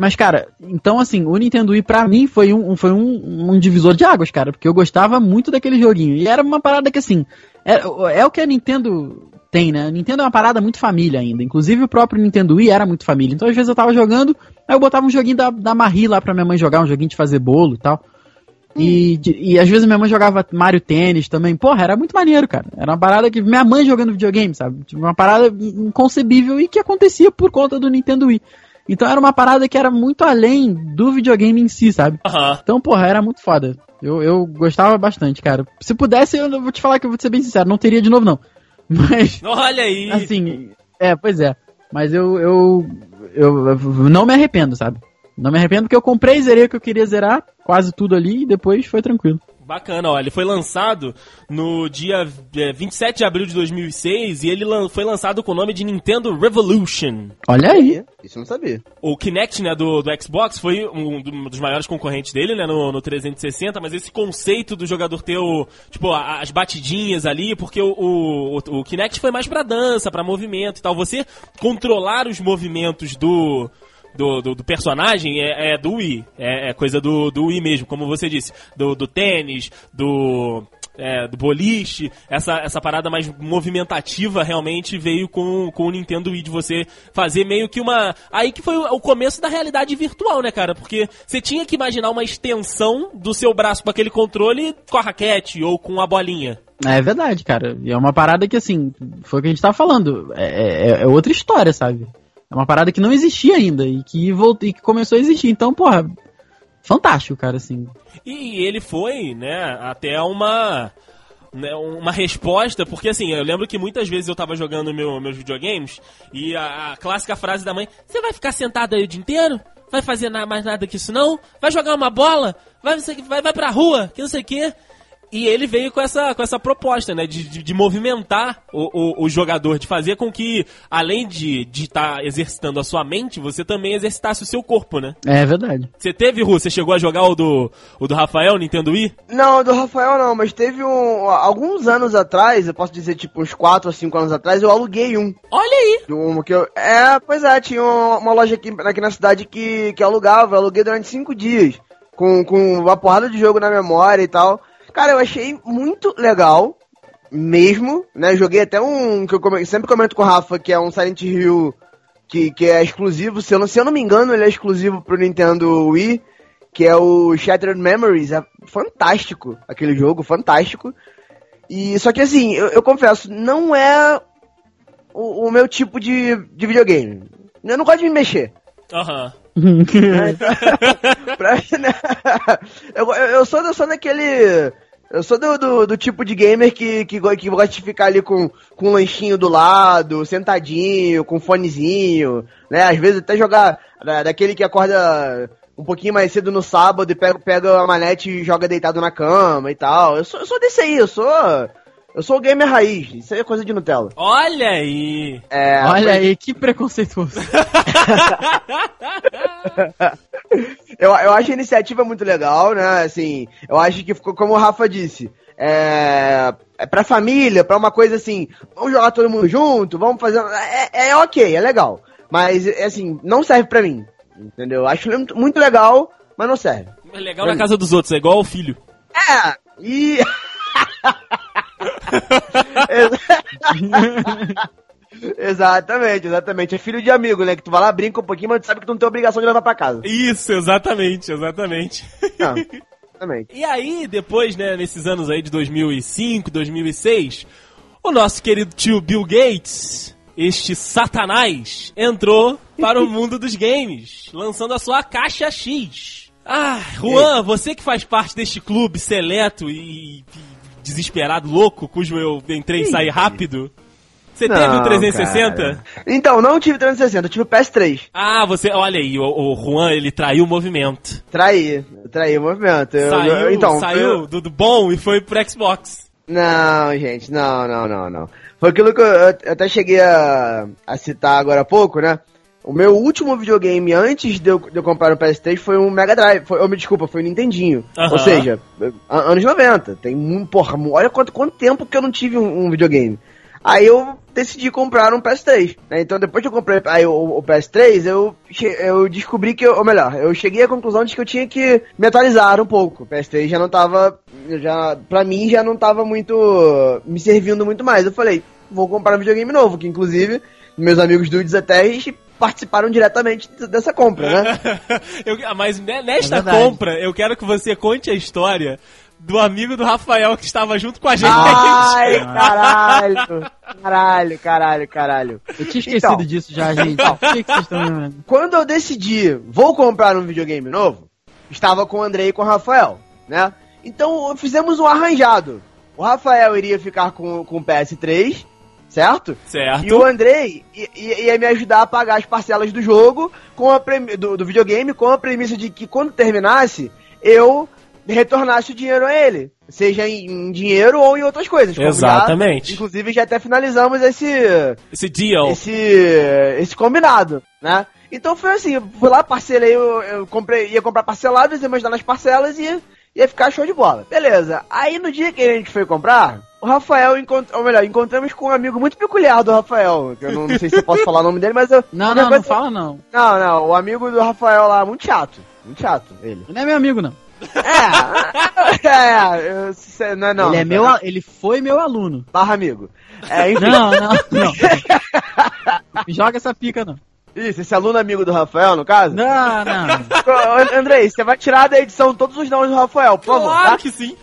Speaker 2: Mas, cara, então, assim, o Nintendo Wii pra mim foi um, foi um, um divisor de águas, cara, porque eu gostava muito daquele joguinho. E era uma parada que, assim, é, é o que a Nintendo tem, né? A Nintendo é uma parada muito família ainda. Inclusive o próprio Nintendo Wii era muito família. Então, às vezes eu tava jogando, aí eu botava um joguinho da, da Marie lá pra minha mãe jogar, um joguinho de fazer bolo e tal. E, de- e às vezes minha mãe jogava Mario Tênis também. Porra, era muito maneiro, cara. Era uma parada que minha mãe jogando videogame, sabe? Tipo, Uma parada inconcebível e que acontecia por conta do Nintendo Wii. Então era uma parada que era muito além do videogame em si, sabe? Então, porra, era muito foda. Eu, eu gostava bastante, cara. Se pudesse, eu vou te falar que eu vou ser bem sincero, não teria de novo, não. Mas,
Speaker 3: Olha aí.
Speaker 2: assim, é, pois é. Mas eu, eu, eu, eu não me arrependo, sabe? Não me arrependo porque eu comprei, zerei o que eu queria zerar, quase tudo ali, e depois foi tranquilo.
Speaker 3: Bacana, ó. Ele foi lançado no dia é, 27 de abril de 2006 e ele lan- foi lançado com o nome de Nintendo Revolution.
Speaker 2: Olha aí.
Speaker 4: Isso eu não sabia.
Speaker 3: O Kinect, né, do, do Xbox foi um do- um dos maiores concorrentes dele, né, no, no 360, mas esse conceito do jogador ter o, tipo, a- as batidinhas ali, porque o, o, o- o Kinect foi mais pra dança, pra movimento e tal. Você controlar os movimentos do, do, do, do personagem é, é do Wii, é, é coisa do, do Wii mesmo, como você disse, do, do tênis, do... é, do boliche, essa, essa parada mais movimentativa realmente veio com, com o Nintendo Wii de você fazer meio que uma. Aí que foi o, começo da realidade virtual, né, cara? Porque você tinha que imaginar uma extensão do seu braço com aquele controle com a raquete ou com a bolinha.
Speaker 2: É verdade, cara. E é uma parada que, assim, foi o que a gente tava falando. É, é- é outra história, sabe? É uma parada que não existia ainda e que, voltou, e que começou a existir. Então, porra, fantástico, cara, assim.
Speaker 3: E ele foi, né, até uma. né, uma resposta, porque assim, eu lembro que muitas vezes eu tava jogando meu, meus videogames e a, a clássica frase da mãe: Você vai ficar sentado aí o dia inteiro? Vai fazer na- mais nada que isso não? Vai jogar uma bola? Vai, vai, vai pra rua? Que não sei o quê. E ele veio com essa, com essa proposta, né? De, de, de movimentar o, o, o jogador, de fazer com que, além de estar exercitando a sua mente, você também exercitasse o seu corpo, né?
Speaker 2: É verdade.
Speaker 3: Você teve, Ru? Você chegou a jogar o do, o do Rafael, Nintendo Wii?
Speaker 4: Não, do Rafael não, mas teve um. Alguns anos atrás, eu posso dizer tipo uns 4 ou 5 anos atrás, eu aluguei um.
Speaker 3: Olha aí!
Speaker 4: Um que eu, é, pois é, tinha uma, uma loja aqui, aqui na cidade que, que alugava, eu aluguei durante 5 dias. Com, com uma porrada de jogo na memória e tal. Cara, eu achei muito legal. Mesmo, né? Joguei até um que eu come- sempre comento com o Rafa, que é um Silent Hill que, que é exclusivo. Se eu, não, se eu não me engano, ele é exclusivo pro Nintendo Wii. Que é o Shattered Memories. É fantástico aquele jogo, fantástico. E só que assim, eu, eu confesso, não é o, o meu tipo de, de videogame. Eu não gosto de me mexer.
Speaker 3: Aham.
Speaker 4: eu, eu, eu sou, eu sou daquele. Eu sou do, do, do tipo de gamer que, que, que gosta de ficar ali com, com um lanchinho do lado, sentadinho, com fonezinho, né? Às vezes até jogar da- daquele que acorda um pouquinho mais cedo no sábado e pega, pega a manete e joga deitado na cama e tal. Eu sou, eu sou desse aí, eu sou. Eu sou o gamer raiz, isso aí é coisa de Nutella.
Speaker 3: Olha aí!
Speaker 4: É,
Speaker 2: Olha aí, que preconceituoso.
Speaker 4: Eu, eu acho a iniciativa muito legal, né? Assim, eu acho que ficou como o Rafa disse. É, é pra família, pra uma coisa assim, vamos jogar todo mundo junto, vamos fazer. É, é ok, é legal. Mas, é assim, não serve pra mim. Entendeu? Acho muito- legal, mas não serve.
Speaker 3: É legal na casa dos outros, é igual ao filho.
Speaker 4: É, e. exatamente, exatamente. É filho de amigo, né? Que tu vai lá, brinca um pouquinho, mas tu sabe que tu não tem obrigação de levar pra casa.
Speaker 3: Isso, exatamente, exatamente.
Speaker 4: Não, exatamente.
Speaker 3: E aí, depois, né, nesses anos aí de 2005, 2006, o nosso querido tio Bill Gates, este satanás, entrou para o mundo dos games, lançando a sua caixa X. Ah, Juan, você que faz parte deste clube seleto e, e desesperado, louco, cujo eu entrei e saí rápido, você teve o
Speaker 4: Não,
Speaker 3: 360?
Speaker 4: cara. Então, não tive 360, eu tive o PS3.
Speaker 3: Ah, você, olha aí, o, o Juan, ele traiu o movimento.
Speaker 4: Traí, traí o movimento. Eu-
Speaker 3: Saiu,
Speaker 4: eu- então,
Speaker 3: saiu
Speaker 4: eu-
Speaker 3: do, do bom e foi pro Xbox.
Speaker 4: Não, gente, não, não, não, não. Foi aquilo que eu, eu até cheguei a, a citar agora há pouco, né? O meu último videogame antes de eu, de eu comprar o PS3 foi um Mega Drive. Foi, oh, me desculpa, foi um Nintendinho.
Speaker 3: Aham.
Speaker 4: Ou seja, anos 90. Tem um, porra, olha quanto, quanto tempo que eu não tive um, um videogame. Aí eu decidi comprar um PS3. né? Então depois que eu comprei aí, o, o PS3, eu, eu descobri que, eu- ou melhor, eu cheguei à conclusão de que eu tinha que me atualizar um pouco. O PS3 já não tava, já, pra mim já não tava muito, me servindo muito mais. Eu falei, vou comprar um videogame novo, que inclusive meus amigos dudes até participaram diretamente dessa compra, né?
Speaker 3: Eu- mas ne- nesta
Speaker 2: É
Speaker 3: compra, eu quero que você conte a história do amigo do Rafael que estava junto com a gente.
Speaker 4: Ai, caralho, caralho, caralho, caralho.
Speaker 2: Eu tinha esquecido
Speaker 4: Então.
Speaker 2: disso já, gente. Por que, que vocês estão lembrando?
Speaker 4: Quando eu decidi, vou comprar um videogame novo, estava com o Andrei e com o Rafael, né? Então fizemos um arranjado. O Rafael iria ficar com, com o PS3, certo?
Speaker 3: Certo.
Speaker 4: E o Andrei ia me ajudar a pagar as parcelas do jogo, com a premi- do, do videogame, com a premissa de que quando terminasse, eu retornasse o dinheiro a ele. Seja em, em dinheiro ou em outras coisas. como já-
Speaker 3: Exatamente.
Speaker 4: inclusive já até finalizamos esse,
Speaker 3: Esse deal.
Speaker 4: esse, esse combinado, né? Então foi assim, eu fui lá, parcelei, eu, eu comprei, ia comprar parcelado, ia me ajudar nas parcelas e ia, ficar show de bola. Beleza. Aí no dia que a gente foi comprar, o Rafael encontrou, ou melhor, encontramos com um amigo muito peculiar do Rafael, que eu não, não sei se eu posso falar o nome dele, mas eu...
Speaker 2: Não, não, não
Speaker 4: coisa-
Speaker 2: fala não.
Speaker 4: Não, não, o amigo do Rafael lá, muito chato. Muito chato, ele.
Speaker 2: Ele não é meu amigo, não.
Speaker 4: É, é, se- não, não.
Speaker 2: ele, é meu, ele foi meu aluno.
Speaker 4: Barra amigo. É, enfim.
Speaker 2: Não, não, não. Me joga essa pica, não.
Speaker 4: Isso, esse aluno amigo do Rafael, no caso?
Speaker 2: Não, não.
Speaker 4: Ô, Andrei, você vai tirar da edição todos os nomes do Rafael, por favor,
Speaker 3: Claro
Speaker 4: tá?
Speaker 3: que sim.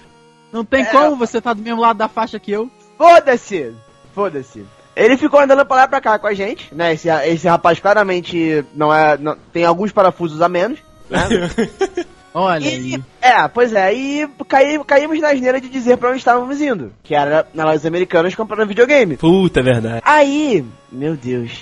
Speaker 2: Não tem como você tá do mesmo lado da faixa que eu.
Speaker 4: Foda-se! Foda-se. Ele ficou andando pra lá e pra cá com a gente, né? Esse, esse rapaz claramente não é. não- tem alguns parafusos a menos, né?
Speaker 2: Olha
Speaker 4: E,
Speaker 2: aí.
Speaker 4: é, pois é, e caí, caímos na asneira de dizer pra onde estávamos indo, que era na lojas americanas comprando videogame.
Speaker 3: Puta, é verdade.
Speaker 4: Aí, meu Deus,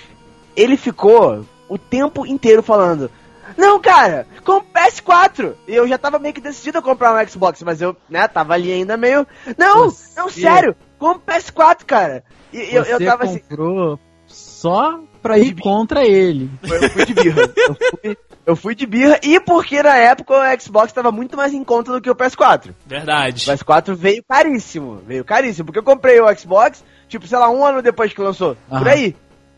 Speaker 4: ele ficou o tempo inteiro falando: Não, cara, com PS4. E eu já tava meio que decidido a comprar um Xbox, mas eu, né, tava ali ainda meio. Não,
Speaker 2: Você-
Speaker 4: não, sério, com PS4, cara. E eu, eu
Speaker 2: você
Speaker 4: tava assim.
Speaker 2: comprou só pra ir contra ele.
Speaker 4: Eu fui de birra. Eu fui, eu fui de birra e porque na época o Xbox tava muito mais em conta do que o PS4.
Speaker 3: Verdade.
Speaker 4: O PS4 veio caríssimo, veio caríssimo, porque eu comprei o Xbox, tipo, sei lá, um ano depois que lançou, por
Speaker 2: Aham.
Speaker 4: aí.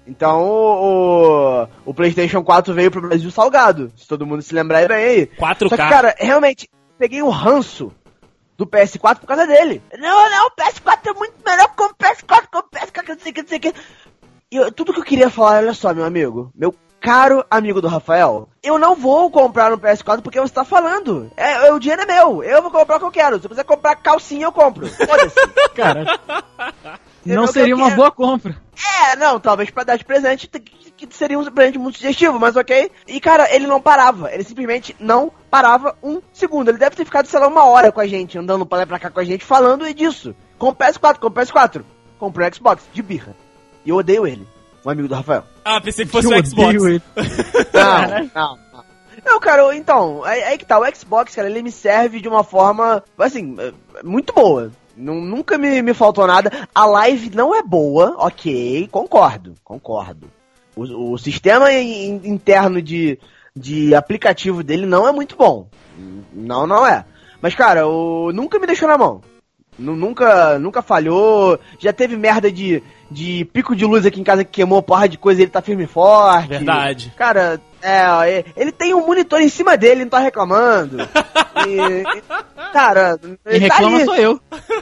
Speaker 4: Então o, o, o PlayStation 4 veio pro Brasil salgado, se todo mundo se lembrar bem aí.
Speaker 3: 4K.
Speaker 4: Só que, cara, realmente, peguei um ranço do PS4 por causa dele. Não, não, o PS4 é muito melhor que o PS4, que o PS4, que não sei o que, não sei o que. E eu- tudo que eu queria falar, olha só, meu amigo, meu caro amigo do Rafael, eu não vou comprar um PS4 porque você tá falando. É, é, o dinheiro é meu, eu vou comprar o que eu quero. Se eu quiser comprar calcinha, eu compro. Foda-se.
Speaker 2: Cara, não seria uma boa compra.
Speaker 4: É, não, talvez pra dar de presente que, seria um presente muito sugestivo, mas ok. E cara, ele não parava, ele simplesmente não parava um segundo. Ele deve ter ficado, sei lá, uma hora com a gente, andando pra lá e pra cá com a gente, falando disso. Com o PS4, com o PS4. Comprou o Xbox, de birra. E eu odeio ele, o amigo do Rafael.
Speaker 3: Ah, pensei que fosse
Speaker 2: Eu
Speaker 3: o Xbox.
Speaker 2: odeio ele.
Speaker 4: Não, não, não. Não, cara, então, aí, aí que tá, o Xbox, cara, ele me serve de uma forma, assim, muito boa. Nu- Nunca me, me faltou nada. A live não é boa, ok, concordo, concordo. O, o sistema in- interno de, de aplicativo dele não é muito bom. Não, não é. Mas, cara, o, nunca me deixou na mão. Nu- Nunca, nunca falhou. Já teve merda de, de pico de luz aqui em casa que queimou porra de coisa e ele tá firme e forte.
Speaker 3: Verdade.
Speaker 4: Cara, é, é, ele tem um monitor em cima dele, não tá reclamando. E, e, cara,
Speaker 2: Quem
Speaker 4: tá
Speaker 2: reclama
Speaker 4: ali.
Speaker 2: sou eu.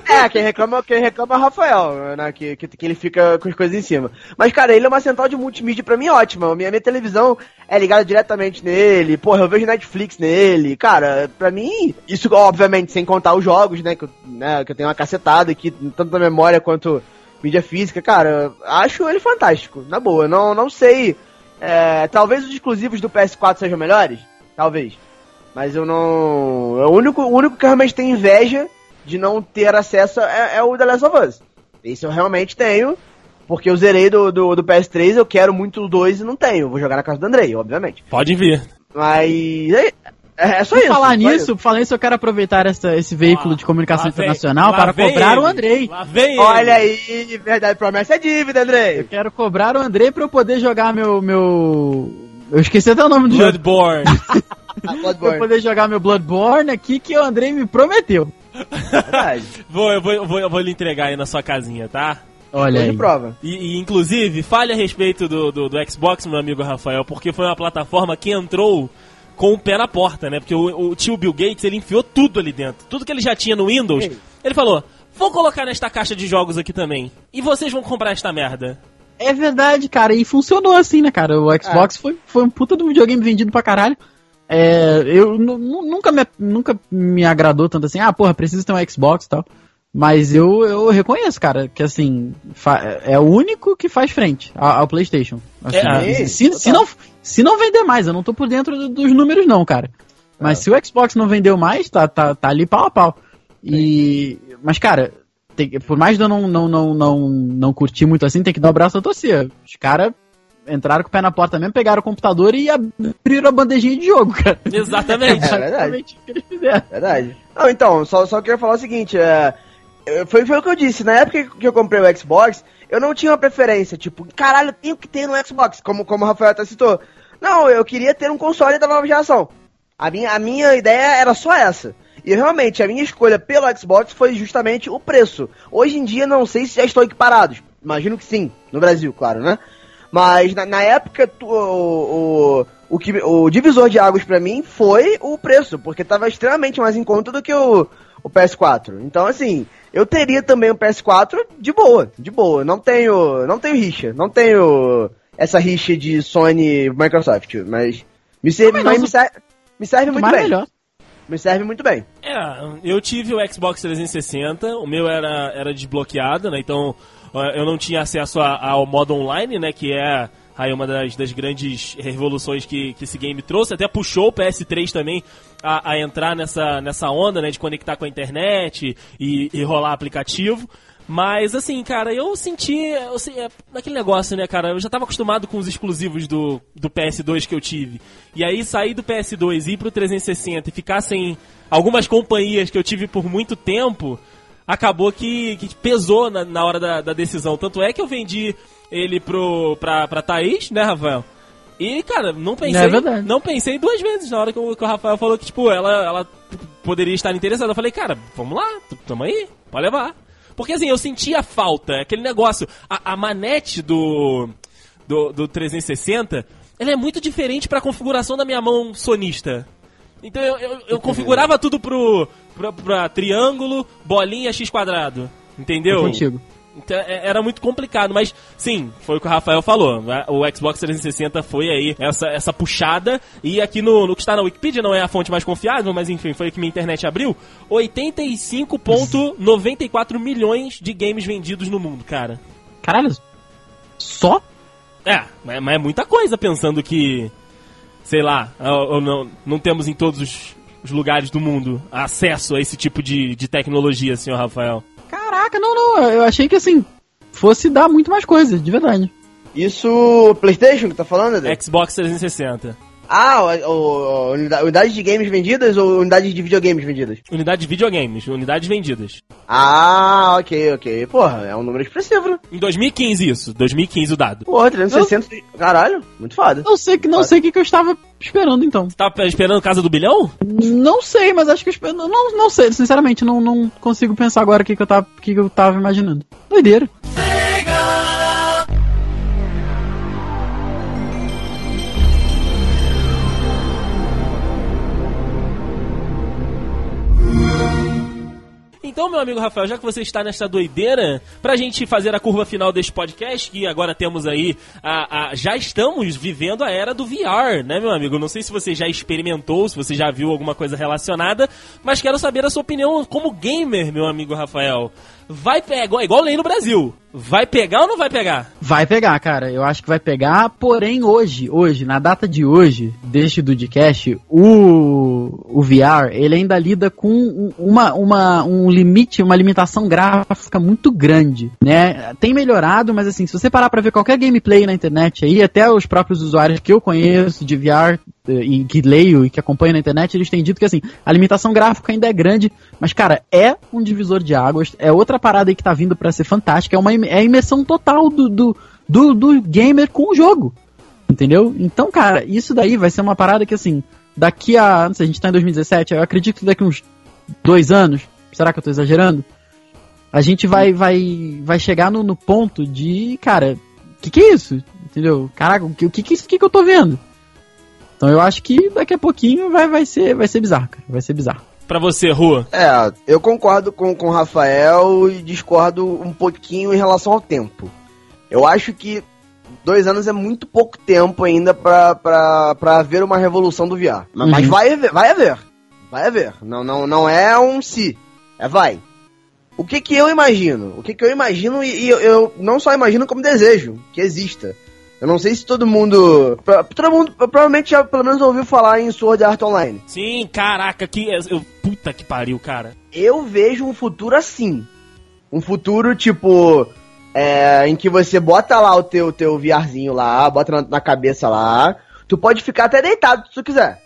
Speaker 4: É, quem reclama, quem reclama é o Rafael, né? Que, que, que ele fica com as coisas em cima. Mas, cara, ele é uma central de multimídia pra mim ótima. Minha, minha televisão é ligada diretamente nele. Porra, eu vejo Netflix nele. Cara, pra mim, isso obviamente sem contar os jogos, né? Que eu, né, que eu tenho uma cacetada aqui, tanto na memória quanto mídia física. Cara, acho ele fantástico, na boa. Não, não sei. É, talvez os exclusivos do PS4 sejam melhores. Talvez. Mas eu não. é O único, o único que realmente tenho inveja de não ter acesso é, é o The Last of Us. Esse eu realmente tenho. Porque eu zerei do, do, do PS3, eu quero muito o 2 e não tenho. Vou jogar na casa do Andrei, obviamente.
Speaker 3: Pode vir.
Speaker 4: Mas. É- É, só
Speaker 2: Por
Speaker 4: isso.
Speaker 2: falar
Speaker 4: só
Speaker 2: nisso,
Speaker 4: isso.
Speaker 2: por falar nisso, eu quero aproveitar essa- esse veículo
Speaker 3: Ó,
Speaker 2: de comunicação
Speaker 3: vem-
Speaker 2: internacional
Speaker 3: lá
Speaker 2: para
Speaker 3: vem
Speaker 2: cobrar
Speaker 3: ele.
Speaker 2: o Andrei.
Speaker 3: Vem.
Speaker 4: Olha aí, verdade, promessa é dívida,
Speaker 2: Eu
Speaker 4: Andrei.
Speaker 2: quero cobrar o Andrei pra eu poder jogar meu. meu... Eu esqueci até o nome do jogo.
Speaker 3: Bloodborne.
Speaker 2: Pra eu poder jogar meu Bloodborne aqui que o Andrei me prometeu.
Speaker 4: Verdade.
Speaker 3: vou, eu, vou, eu, vou, eu vou lhe entregar aí na sua casinha, tá?
Speaker 2: Olha aí.
Speaker 4: prova.
Speaker 3: E, e, inclusive, fale a respeito do, do, do Xbox, meu amigo Rafael, porque foi uma plataforma que entrou com o pé na porta, né? Porque o, o tio Bill Gates, ele enfiou tudo ali dentro. Tudo que ele já tinha no Windows, ele falou, vou colocar nesta caixa de jogos aqui também. E vocês vão comprar esta merda.
Speaker 2: É verdade, cara. E funcionou assim, né, cara? O Xbox foi, foi um puta do videogame vendido pra caralho. É, eu nu- nu- nunca me, nunca me agradou tanto assim, ah, porra, preciso ter um Xbox e tal. Mas eu, eu reconheço, cara, que assim, é o único que faz frente ao, ao PlayStation. Assim,
Speaker 3: É,
Speaker 2: se, se, não, se não vender mais, eu não tô por dentro do- dos números, não, cara. Mas se o Xbox não vendeu mais, tá, tá, tá ali pau a pau. E, mas, cara, tem- por mais de eu não, não, não, não, não curtir muito assim, tem que dar o braço a torcer. Os caras entraram com o pé na porta mesmo, pegaram o computador e abriram a bandejinha de jogo, cara.
Speaker 3: Exatamente.
Speaker 4: É verdade.
Speaker 2: Exatamente o que eles fizeram.
Speaker 4: Verdade. Não, então, só, só queria falar o seguinte, é, é, foi, foi o que eu disse, na época que eu comprei o Xbox, eu não tinha uma preferência, tipo, caralho, eu tenho que ter no Xbox, como, como o Rafael até citou. Não, eu queria ter um console da nova geração. A minha, a minha ideia era só essa. E realmente, a minha escolha pelo Xbox foi justamente o preço. Hoje em dia, não sei se já estão equiparados. Imagino que sim, no Brasil, claro, né? Mas na, na época, tu- o, o, o, que, o divisor de águas pra mim foi o preço, porque tava extremamente mais em conta do que o, o PS4. Então, assim, eu teria também o PS4 de boa, de boa. Não tenho, não tenho rixa, não tenho essa rixa de Sony e Microsoft, mas me serve, mas me serve, me serve muito bem.
Speaker 2: melhor.
Speaker 4: Me serve muito bem.
Speaker 3: É, eu tive o Xbox 360, o meu era, era desbloqueado, né? Então eu não tinha acesso a- ao modo online, né? Que é aí uma das, das grandes revoluções que, que esse game trouxe. Até puxou o PS3 também a, a entrar nessa, nessa onda, né? De conectar com a internet e, e rolar aplicativo. Mas assim, cara, eu senti. Eu, se- é, naquele negócio, né, cara? Eu já tava acostumado com os exclusivos do, do PS2 que eu tive. E aí sair do PS2 e ir pro 360 e ficar sem algumas companhias que eu tive por muito tempo, acabou que, que pesou na, na hora da, da decisão. Tanto é que eu vendi ele pro, pra, pra Thaís, né, Rafael? E, cara, não pensei.
Speaker 2: É verdade.
Speaker 3: Não pensei duas vezes na hora que o, que o Rafael falou que, tipo, ela, ela poderia estar interessada. Eu falei, cara, vamos lá, tamo aí, pode levar. Porque assim, eu sentia falta, aquele negócio. A, a manete do, do, do 360, ela é muito diferente pra configuração da minha mão sonista. Então eu, eu, eu configurava tudo pro, pra, pra triângulo, bolinha, x quadrado. Entendeu?
Speaker 2: Tô contigo.
Speaker 3: Então, é- era muito complicado, mas sim, foi o que o Rafael falou. né? O Xbox 360 foi aí essa, essa puxada. E aqui no, no que está na Wikipedia, não é a fonte mais confiável, mas enfim, foi o que minha internet abriu: 85,94 milhões de games vendidos no mundo, cara.
Speaker 2: Caralho, só?
Speaker 3: É, mas é muita coisa pensando que, sei lá, ou- ou não, não temos em todos os, os lugares do mundo acesso a esse tipo de, de tecnologia, senhor Rafael.
Speaker 2: Caraca, não, não. Eu achei que assim, fosse dar muito mais coisa, de verdade.
Speaker 4: Isso, PlayStation que tá falando?
Speaker 3: Xbox 360.
Speaker 4: Ah, o, o, unida- unidades de games vendidas ou unidades de videogames vendidas?
Speaker 3: Unidade de videogames, unidades vendidas.
Speaker 4: Ah, ok, ok. Porra, é um número expressivo, né?
Speaker 3: Em 2015 isso, 2015 o dado.
Speaker 4: Porra, 360. Caralho, muito foda.
Speaker 2: Não sei que não sei o que, que eu estava esperando então.
Speaker 3: Você tava esperando casa do bilhão?
Speaker 2: Não sei, mas acho que eu não, não, sei, sinceramente, não, não consigo pensar agora o que, que eu tava, o que, que eu tava imaginando. Doideira.
Speaker 3: Então, meu amigo Rafael, já que você está nessa doideira, pra gente fazer a curva final deste podcast, que agora temos aí, a, a- já estamos vivendo a era do VR, né, meu amigo? Não sei se você já experimentou, se você já viu alguma coisa relacionada, mas quero saber a sua opinião como gamer, meu amigo Rafael. Vai pegar, igual lei no Brasil, vai pegar ou não vai pegar?
Speaker 2: Vai pegar, cara. Eu acho que vai pegar, porém hoje, hoje, na data de hoje, deste Dudcast, o, o VR, ele ainda lida com um- uma, uma, um limite, uma limitação gráfica muito grande, né? Tem melhorado, mas assim, se você parar pra ver qualquer gameplay na internet aí, até os próprios usuários que eu conheço de VR eh, e que leio e que acompanho na internet, eles têm dito que assim, a limitação gráfica ainda é grande, mas cara, é um divisor de águas, é outra parada aí que tá vindo para ser fantástica, é uma é a imersão total do, do, do, do gamer com o jogo. Entendeu? Então, cara, isso daí vai ser uma parada que assim, daqui a, não sei, a gente tá em 2017, eu acredito que daqui uns dois anos, será que eu tô exagerando? A gente vai vai vai chegar no, no ponto de, cara, que que é isso? Entendeu? Caraca, o que, o que, que, é isso- o que que eu tô vendo? Então eu acho que daqui a pouquinho vai, vai, ser, vai ser bizarro, cara. Vai ser bizarro.
Speaker 3: Pra você, Rua.
Speaker 4: É, eu concordo com, com o Rafael e discordo um pouquinho em relação ao tempo. Eu acho que dois anos é muito pouco tempo ainda pra haver uma revolução do VR. Mas, mas
Speaker 2: Uhum.
Speaker 4: vai haver, vai haver. Vai haver. Não, não, não é um se. É vai. O que que eu imagino? O que que eu imagino e, e eu, eu não só imagino como desejo que exista. Eu não sei se todo mundo. pra- Todo mundo provavelmente já pelo menos ouviu falar em Sword Art Online.
Speaker 3: Sim, caraca, que. Eu, puta que pariu, cara.
Speaker 4: eu vejo um futuro assim. Um futuro, tipo, é, em que você bota lá o teu, teu VRzinho lá, bota na, na cabeça lá. Tu pode ficar até deitado se tu quiser.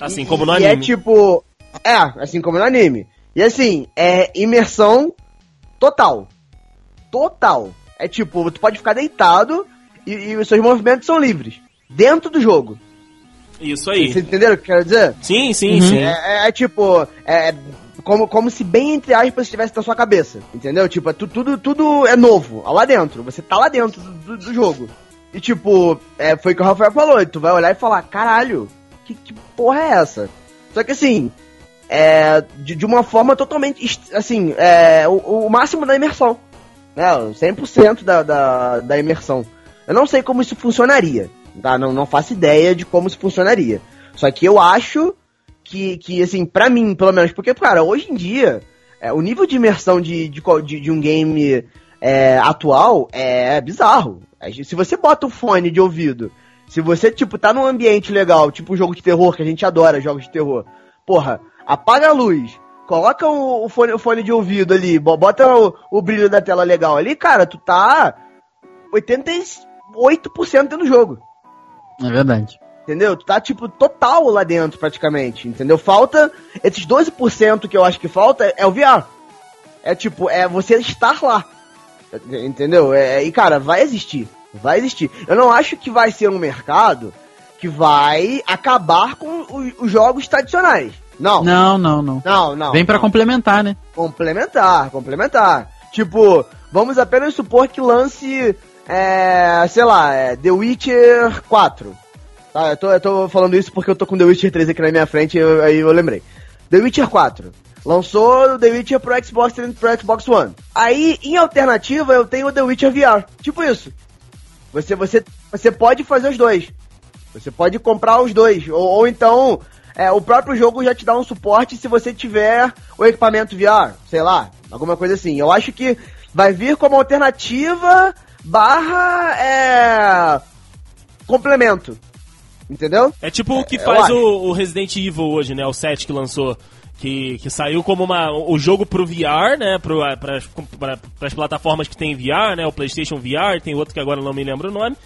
Speaker 3: Assim
Speaker 4: E-
Speaker 3: como no
Speaker 4: e é
Speaker 3: anime.
Speaker 4: tipo. É, assim como no anime. E assim, é imersão total. Total. É tipo, tu pode ficar deitado e, e os seus movimentos são livres. Dentro do jogo.
Speaker 3: Isso aí.
Speaker 4: Vocês entenderam o que eu quero dizer?
Speaker 3: Sim, sim,
Speaker 2: Uhum.
Speaker 3: sim.
Speaker 4: É, é- é tipo, é como, como se bem entre aspas estivesse na sua cabeça, entendeu? Tipo, é tu- tudo, tudo é novo, lá dentro, você tá lá dentro do, do jogo. E tipo, é, foi o que o Rafael falou, tu vai olhar e falar, caralho, que, que porra é essa? Só que assim, é, de, de uma forma totalmente, assim, é, o, o máximo da imersão, né? o 100% da, da, da imersão. Eu não sei como isso funcionaria, tá? Não, não faço ideia de como isso funcionaria. Só que eu acho que, que assim, pra mim, pelo menos, porque, cara, hoje em dia, é, o nível de imersão de, de, de, de um game é, atual é bizarro. Gente- Se você bota o fone de ouvido, se você, tipo, tá num ambiente legal, tipo jogo de terror, que a gente adora jogos de terror, porra, apaga a luz, coloca o, o fone, o fone de ouvido ali, bo- bota o, o brilho da tela legal ali, cara, tu tá 88% dentro do jogo.
Speaker 2: É verdade.
Speaker 4: Entendeu? Tu tá, tipo, total lá dentro, praticamente. Entendeu? Falta. Esses 12% que eu acho que falta é o VR. É tipo, é você estar lá. Entendeu? É, e, cara, vai existir. Vai existir. Eu não acho que vai ser um mercado que vai acabar com os, os jogos tradicionais. Não.
Speaker 2: Não, não, não.
Speaker 4: Não, não.
Speaker 2: Vem pra
Speaker 4: não.
Speaker 2: complementar, né?
Speaker 4: Complementar, complementar. Tipo, vamos apenas supor que lance, é, sei lá, é, The Witcher 4. Tá, eu tô, eu tô falando isso porque eu tô com The Witcher 3 aqui na minha frente e aí eu lembrei. The Witcher 4. Lançou The Witcher pro Xbox e pro Xbox One. Aí, em alternativa, eu tenho The Witcher VR. Tipo isso. Você, você, você pode fazer os dois. Você pode comprar os dois. Ou, ou então, é, o próprio jogo já te dá um suporte se você tiver o equipamento VR. Sei lá, alguma coisa assim. Eu acho que vai vir como alternativa barra é, complemento. Entendeu?
Speaker 3: É tipo o que
Speaker 4: eu
Speaker 3: faz o, o Resident Evil hoje, né? O 7 que lançou. Que, que saiu como uma, o jogo pro VR, né? Pro, pras, pra, pras plataformas que tem VR, né? O PlayStation VR, tem outro que agora não me lembro o nome.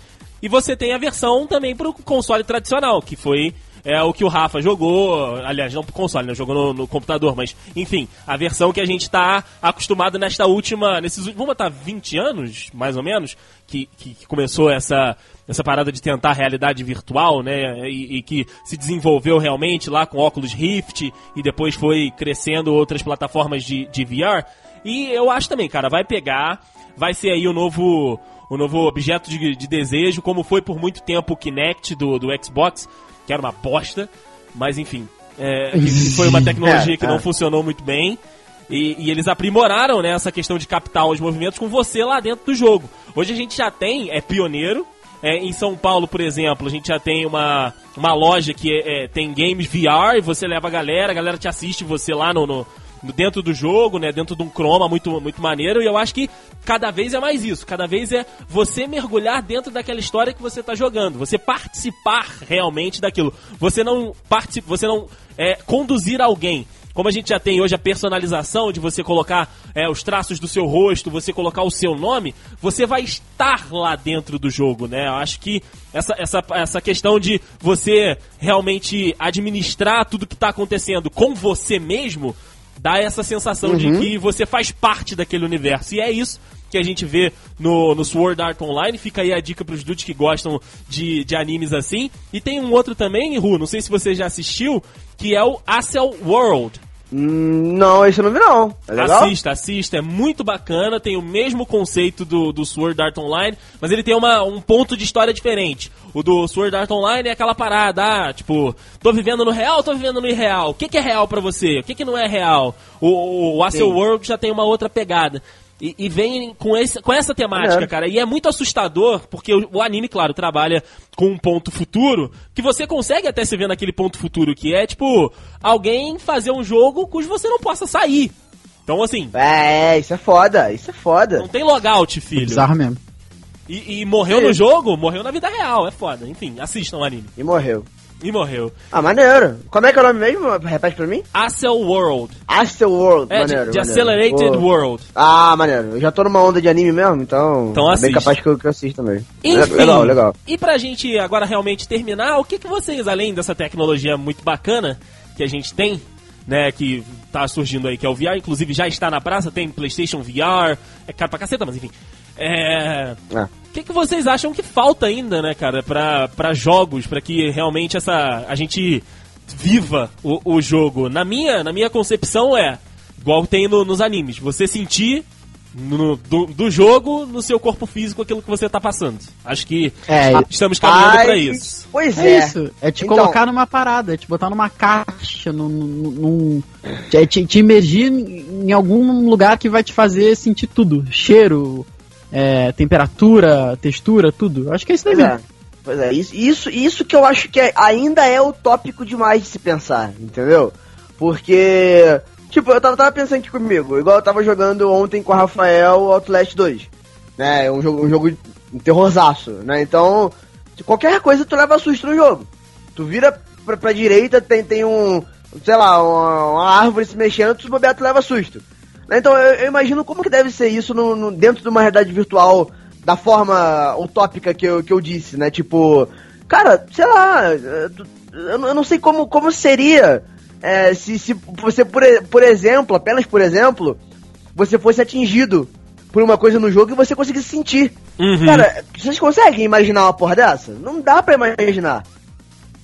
Speaker 3: E você tem a versão também pro console tradicional, que foi é, o que o Rafa jogou. Aliás, não pro console, né? Jogou no, no computador, mas enfim, a versão que a gente tá acostumado nesta última. Nesses. Vamos botar 20 anos, mais ou menos, que, que, que começou essa, essa parada de tentar realidade virtual, né? E, e que se desenvolveu realmente lá com óculos Rift e depois foi crescendo outras plataformas de, de VR. E eu acho também, cara, vai pegar, vai ser aí o novo, o novo objeto de, de desejo, como foi por muito tempo o Kinect do, do Xbox, que era uma bosta, mas enfim, é, que foi uma tecnologia
Speaker 4: É,
Speaker 3: que não
Speaker 4: é.
Speaker 3: funcionou muito bem. E, e eles aprimoraram né, essa questão de captar os movimentos com você lá dentro do jogo. Hoje a gente já tem, é pioneiro. É, em São Paulo, por exemplo, a gente já tem uma, uma loja que é, é, tem games VR e você leva a galera, a galera te assiste você lá no- no- dentro do jogo, né? Dentro de um croma muito, muito maneiro. E eu acho que cada vez é mais isso. Cada vez é você mergulhar dentro daquela história que você está jogando. Você participar realmente daquilo. Você não participa, você não é, conduzir alguém. como a gente já tem hoje a personalização de você colocar é, os traços do seu rosto, você colocar o seu nome, você vai estar lá dentro do jogo, né? Eu acho que essa, essa, essa questão de você realmente administrar tudo que está acontecendo com você mesmo dá essa sensação de que você faz parte daquele universo. E é isso que a gente vê no, no Sword Art Online. Fica aí a dica pros dudes que gostam de, de animes assim. E tem um outro também, Ru, não sei se você já assistiu, que é o Acel World.
Speaker 4: Não, esse eu não vi não. É legal?
Speaker 3: Assista, assista, é muito bacana, tem o mesmo conceito do, do Sword Art Online, mas ele tem uma, um ponto de história diferente. O do Sword Art Online é aquela parada, ah, tipo, tô vivendo no real, tô vivendo no irreal. O que, que é real pra você? O que, que não é real? O, o, o. World já tem uma outra pegada. E, e vem com, esse, com essa temática,
Speaker 4: Maneiro.
Speaker 3: cara. E é muito assustador, porque o, o anime, claro, trabalha com um ponto futuro, que você consegue até se ver naquele ponto futuro, que é, tipo, alguém fazer um jogo cujo você não possa sair. Então, assim,
Speaker 4: É, isso é foda, isso é foda.
Speaker 3: não tem logout, filho.
Speaker 2: Bizarro mesmo.
Speaker 3: E, e morreu
Speaker 4: Sim.
Speaker 3: no jogo, morreu na vida real, é foda. Enfim, assistam o anime.
Speaker 4: E morreu.
Speaker 3: E morreu.
Speaker 4: Ah, maneiro. Como é que é o nome mesmo? Repete pra mim?
Speaker 3: Acel World.
Speaker 4: Astel World.
Speaker 3: É,
Speaker 4: maneiro,
Speaker 3: de,
Speaker 4: maneiro.
Speaker 3: Accelerated. World.
Speaker 4: Ah, maneiro. Eu já tô numa onda de anime mesmo, então.
Speaker 3: Então
Speaker 4: é
Speaker 3: assiste.
Speaker 4: bem capaz que eu, que eu assisto também.
Speaker 3: Enfim,
Speaker 4: Legal, legal.
Speaker 3: E pra gente agora realmente terminar, o que, que vocês, além dessa tecnologia muito bacana que a gente tem, né, que tá surgindo aí, que é o VR, inclusive já está na praça, tem PlayStation VR, é caro pra caceta, mas enfim. É.
Speaker 4: Ah.
Speaker 3: O que, que vocês acham que falta ainda, né, cara, pra, pra jogos, pra que realmente essa. a gente viva o, o jogo? Na minha, na minha concepção é igual tem no- nos animes, você sentir no- do, do jogo no seu corpo físico aquilo que você tá passando. Acho que
Speaker 2: É,
Speaker 3: estamos caminhando pra isso.
Speaker 4: Pois
Speaker 2: É,
Speaker 4: é.
Speaker 2: isso, é te
Speaker 4: Então-
Speaker 2: colocar numa parada, é te botar numa caixa, num- é te, te imergir em algum lugar que vai te fazer sentir tudo, cheiro, é, temperatura, textura, tudo. Acho que é isso daí
Speaker 4: Pois
Speaker 2: mesmo.
Speaker 4: é. Pois é, isso, isso, isso que eu acho que é- ainda é utópico demais de se pensar, entendeu? Porque, tipo, eu tava, tava pensando aqui comigo, igual eu tava jogando ontem com o Rafael Outlast 2, né? Um jogo, um jogo um terrorzaço, né? Então, qualquer coisa tu leva susto no jogo. Tu vira pra, pra direita, tem, tem um, sei lá, uma, uma árvore se mexendo, tu se bobear, tu leva susto. Né? Então eu, eu imagino como que deve ser isso no, no- dentro de uma realidade virtual da forma utópica que eu, que eu disse, né? Tipo, cara, sei lá, eu, não- eu não sei como, como seria eh, se, se você, por, por exemplo, apenas por exemplo, você fosse atingido por uma coisa no jogo e você conseguisse sentir.
Speaker 3: Uhum.
Speaker 4: Cara, vocês conseguem imaginar uma porra dessa? Não dá pra imaginar.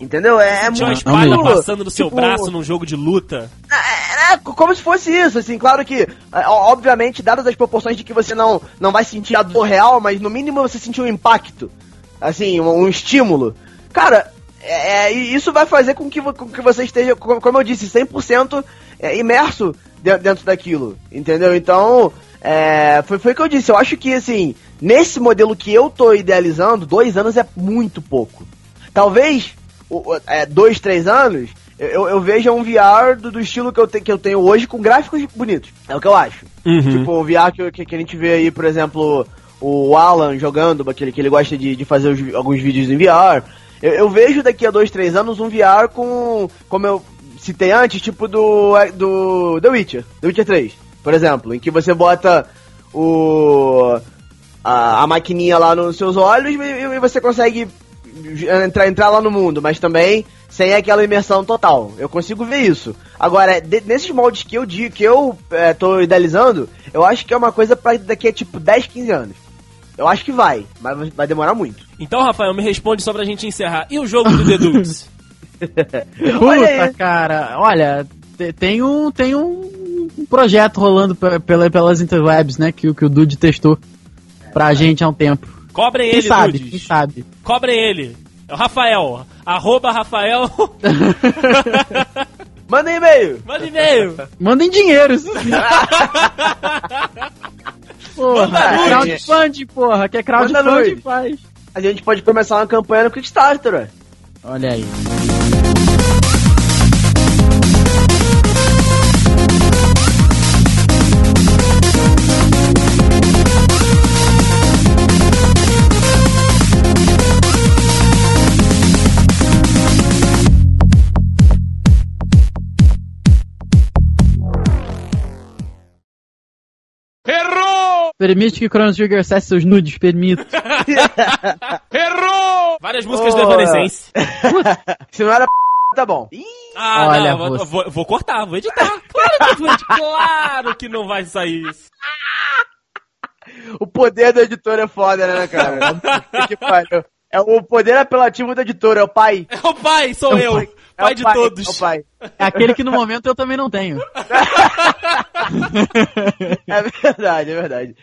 Speaker 4: Entendeu? É, é
Speaker 3: Tinha uma
Speaker 4: muito.
Speaker 3: espada passando no seu
Speaker 4: tipo,
Speaker 3: braço num jogo de luta.
Speaker 4: é, é, como se fosse isso, assim, claro que, é, obviamente, dadas as proporções de que você não, não vai sentir a dor real, mas no mínimo você sentir um impacto, assim, um, um estímulo. Cara, é, é, isso vai fazer com que, com que você esteja, co- como eu disse, 100% é, imerso de- dentro daquilo, entendeu? Então, é, foi, foi o que eu disse, eu acho que, assim, nesse modelo que eu tô idealizando, dois anos é muito pouco. Talvez, é, dois, três anos, eu, eu veja um VR do, do estilo que eu, te- que eu tenho hoje com gráficos bonitos. É o que eu acho.
Speaker 3: Uhum.
Speaker 4: Tipo, o VR que, que, a gente vê aí, por exemplo, o Alan jogando, aquele que ele gosta de, de fazer os alguns vídeos em VR. Eu, eu vejo daqui a dois, três anos um VR com, como eu citei antes, tipo do, do The Witcher, The Witcher 3, por exemplo, em que você bota o a, a maquininha lá nos seus olhos e, e você consegue entrar, entrar lá no mundo, mas também sem aquela imersão total. Eu consigo ver isso. Agora, de- nesses moldes que eu digo, que eu é, tô idealizando, eu acho que é uma coisa pra daqui a tipo 10, 15 anos. Eu acho que vai, mas vai demorar muito.
Speaker 3: Então, Rafael, me responde só pra gente encerrar. E o jogo do The Dudes?
Speaker 4: Olha
Speaker 2: Puta, cara, olha, te- tem um, tem um projeto rolando pe- pela, pelas interwebs, né, que, o- que o Dude testou pra gente há um tempo.
Speaker 3: Cobrem
Speaker 2: Quem
Speaker 3: ele,
Speaker 2: sabe,
Speaker 3: Dudes.
Speaker 2: quem sabe.
Speaker 3: Cobrem ele. É o Rafael. Arroba Rafael.
Speaker 4: Manda e-mail!
Speaker 3: Manda e-mail.
Speaker 2: Mandem dinheiro. porra,
Speaker 3: Manda
Speaker 2: é crowdfunding, porra, que é crowdfunding faz.
Speaker 4: A gente pode começar uma campanha no Kickstarter, ué.
Speaker 2: Olha aí. Permite que Chrono Trigger acesse seus nudes, permito.
Speaker 3: Várias músicas
Speaker 4: Oh,
Speaker 3: do Evanescence.
Speaker 4: Se não era p, tá bom.
Speaker 3: Ah,
Speaker 2: Olha,
Speaker 3: não, vou,
Speaker 2: você.
Speaker 3: vou, vou cortar, vou editar. Claro que vou editar. Claro que não vai sair isso.
Speaker 4: O poder do editor é foda, né, cara? Puta que pariu. É o poder apelativo do editor, é o pai.
Speaker 3: É o pai, sou
Speaker 2: É o
Speaker 3: eu.
Speaker 2: pai.
Speaker 3: Pai,
Speaker 4: É o
Speaker 3: de
Speaker 4: pai,
Speaker 3: todos.
Speaker 4: É o pai.
Speaker 2: É aquele que no momento eu também não tenho.
Speaker 4: É verdade, é verdade.